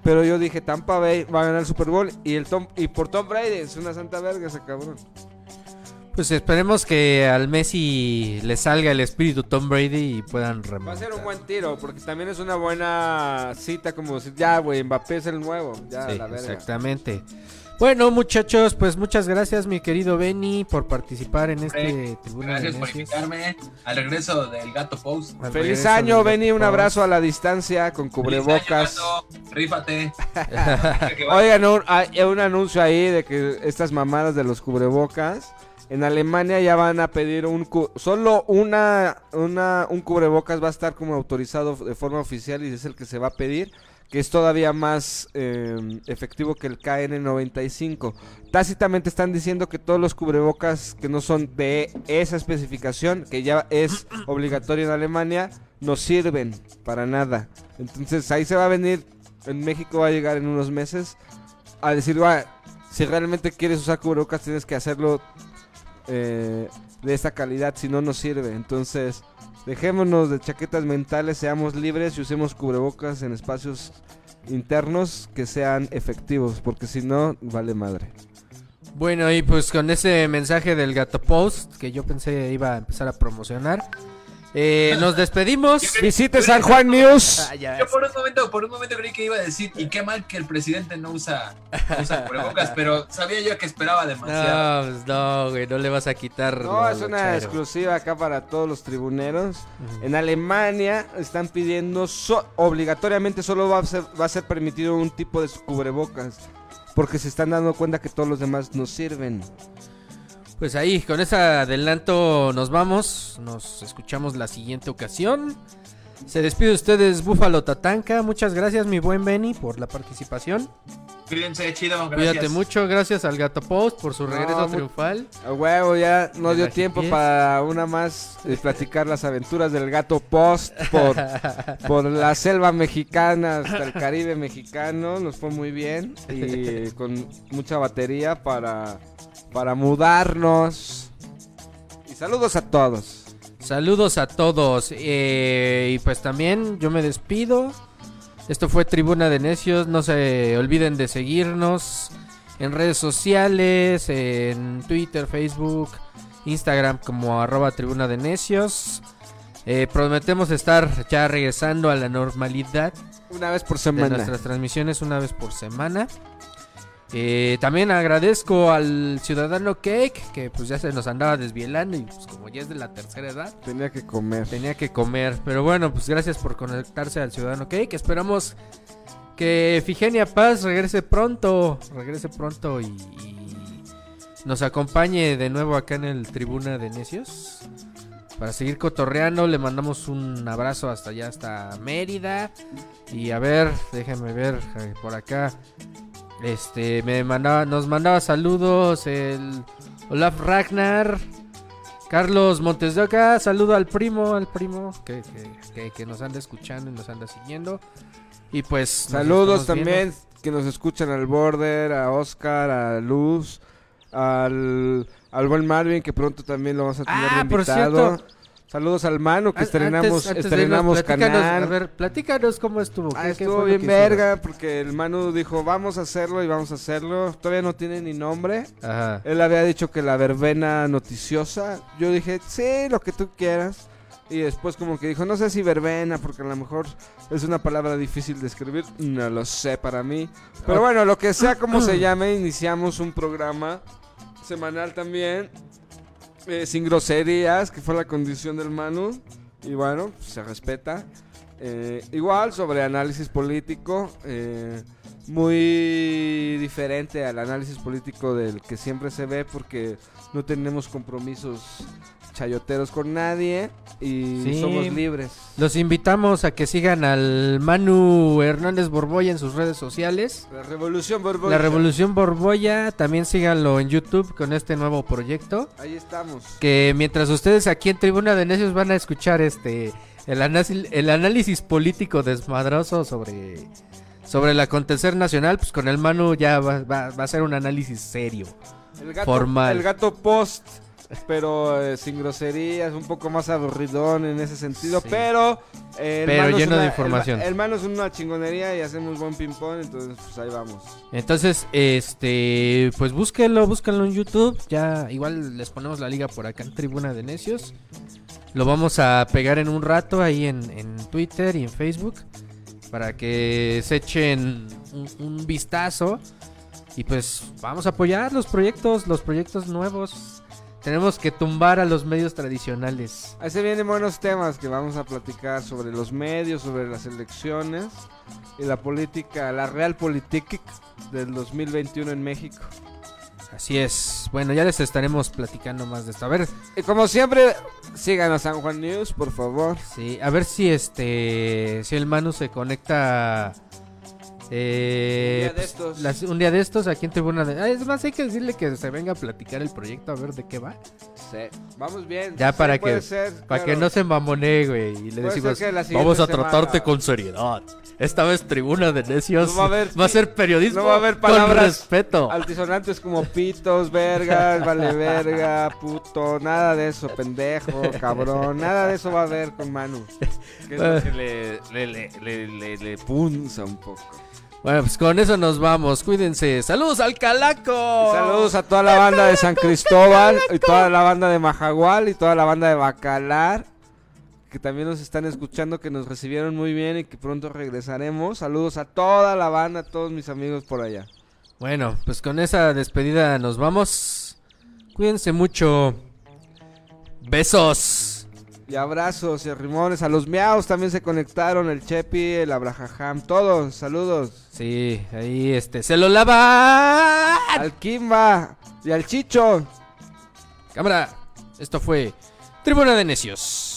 Pero yo dije, Tampa Bay va a ganar el Super Bowl. Y el Tom y por Tom Brady, es una santa verga ese cabrón. Pues esperemos que al Messi le salga el espíritu Tom Brady y puedan Va a remontar. ser un buen tiro, porque también es una buena cita como decir, ya, güey, Mbappé es el nuevo. Ya, Sí, la verga. exactamente. Bueno, muchachos, pues muchas gracias, mi querido Benny, por participar en este Gracias por invitarme al regreso del Gato Post. Al Feliz año, Benny. Un abrazo a la distancia con cubrebocas. Año. Rífate. [laughs] Oigan, un, hay un anuncio ahí de que estas mamadas de los cubrebocas En Alemania ya van a pedir un cu- solo una, una un cubrebocas va a estar como autorizado de forma oficial y es el que se va a pedir, que es todavía más eh, efectivo que el KN95. Tácitamente están diciendo que todos los cubrebocas que no son de esa especificación, que ya es obligatorio en Alemania, no sirven para nada. Entonces ahí se va a venir, en México va a llegar en unos meses a decir, "Va, si realmente quieres usar cubrebocas tienes que hacerlo eh, de esta calidad, si no, no sirve. Entonces, dejémonos de chaquetas mentales, seamos libres y usemos cubrebocas en espacios internos que sean efectivos, porque si no, vale madre. Bueno, y pues con ese mensaje del Gato Post que yo pensé iba a empezar a promocionar, eh, nos despedimos. Visite San Juan News. Ah, ya. Yo por un momento, por un momento creí que iba a decir, y qué mal que el presidente no usa, no usa cubrebocas, pero sabía yo que esperaba demasiado. No, pues no, güey, no le vas a quitar. No, es una exclusiva acá para todos los tribuneros. En Alemania están pidiendo so- obligatoriamente solo va a, ser, va a ser permitido un tipo de cubrebocas. Porque se están dando cuenta que todos los demás no sirven. Pues ahí, con ese adelanto nos vamos. Nos escuchamos la siguiente ocasión. Se despide de ustedes Búfalo Tatanka. Muchas gracias, mi buen Benny, por la participación. Cuídense, chido, gracias. Cuídate mucho. Gracias al Gato Post por su regreso triunfal. A huevo, ya no De dio tiempo para una más eh, platicar las aventuras del gato post por, [laughs] por la selva mexicana hasta el Caribe mexicano. Nos fue muy bien y [laughs] con mucha batería para, para mudarnos. Y saludos a todos. Saludos a todos. eh, y pues también yo me despido. Esto fue Tribuna de Necios. No se olviden de seguirnos en redes sociales, en Twitter, Facebook, Instagram como arroba Tribuna de Necios. Eh, prometemos estar ya regresando a la normalidad Una vez por de semana. nuestras transmisiones una vez por semana. Eh, también agradezco al ciudadano Cake que pues ya se nos andaba desvielando y pues como ya es de la tercera edad Tenía que comer. tenía que comer. Pero bueno, pues gracias por conectarse al ciudadano Cake. Esperamos que Figenia Paz regrese pronto, regrese pronto y, y nos acompañe de nuevo acá en el Tribuna de Necios. Para seguir cotorreando, le mandamos un abrazo hasta allá, hasta Mérida. Y a ver, déjenme ver eh, por acá. Este, me mandaba, nos mandaba saludos el Olaf Ragnar. Carlos Montes de Oca, saludo al primo, al primo que, que- que- que nos anda escuchando y nos anda siguiendo. Y pues... Saludos viendo. también que nos escuchan al Border, a Oscar, a Luz, al, al buen Marvin que pronto también lo vamos a tener Ah, por invitado. cierto. Saludos al Manu que estrenamos, antes- antes estrenamos irnos, platícanos, canal. A ver, platícanos cómo estuvo. Ah, ¿qué- qué estuvo bien hicieron? verga porque el Manu dijo vamos a hacerlo y vamos a hacerlo. Todavía no tiene ni nombre. Ajá. Él había dicho que la verbena noticiosa. Yo dije, sí, lo que tú quieras. Y después como que dijo, no sé si verbena, porque a lo mejor es una palabra difícil de escribir. No lo sé para mí. Pero bueno, lo que sea como se llame, iniciamos un programa semanal también. Eh, sin groserías, que fue la condición del Manu. Y bueno, pues, se respeta. Eh, igual sobre análisis político. eh, muy diferente al análisis político del que siempre se ve porque no tenemos compromisos chayoteros con nadie y Sí. somos libres. Los invitamos a que sigan al Manu Hernández Borboya en sus redes sociales. La revolución Borbolla. La Revolución Borboya, también síganlo en YouTube con este nuevo proyecto. Ahí estamos. Que mientras ustedes aquí en Tribuna de Necios van a escuchar este el, análisis, el análisis político desmadroso sobre, sobre el acontecer nacional, pues con el Manu ya va, va- va a ser un análisis serio. El gato, Formal. El gato post, pero eh, sin groserías, un poco más aburridón en ese sentido, Sí. pero... eh, Pero lleno de información. El, el es una chingonería y hacemos buen ping-pong, entonces pues ahí vamos. Entonces, este, pues búsquenlo, búsquenlo en YouTube. Ya igual les ponemos la liga por acá en Tribuna de Necios. Lo vamos a pegar en un rato ahí en, en Twitter y en Facebook para que se echen un, un vistazo y pues vamos a apoyar los proyectos, los proyectos nuevos. Tenemos que tumbar a los medios tradicionales. Ahí se vienen buenos temas que vamos a platicar sobre los medios, sobre las elecciones y la política, la real política del 2021 en México. Así es. Bueno, ya les estaremos platicando más de esto. A ver, Y como siempre, sigan a San Juan News, por favor. sí, a ver si este, si el Manu se conecta. Eh, Un día de pues, estos. las- un día de estos aquí en Tribuna de... Ah, es más, hay que decirle que se venga a platicar el proyecto a ver de qué va. Sí. Vamos bien. Ya Sí, para que- ser, Para que no se mamonee, güey. Y le decimos, vamos a semana- tratarte con seriedad. Esta vez Tribuna de Necios No va a haber- va a ser periodismo no va a haber con palabras respeto. Altisonantes como pitos, vergas, vale verga, puto, nada de eso, pendejo, cabrón, nada de eso va a haber con Manu. [laughs] Que es lo que le, le, le, le, le- le punza un poco. Bueno, pues con eso nos vamos. Cuídense. Saludos al Calaco. Saludos a toda la banda de San Cristóbal y toda la banda de Majagual y toda la banda de Bacalar que también nos están escuchando, que nos recibieron muy bien y que pronto regresaremos. Saludos a toda la banda, a todos mis amigos por allá. Bueno, pues con esa despedida nos vamos. Cuídense mucho. Besos. Y abrazos y rimones. A los miaos también se conectaron, el Chepi, el Abraham, todos. Saludos. Sí, ahí este. Se lo lava. Al Kimba y al Chicho. Cámara. Esto fue Tribuna de Necios.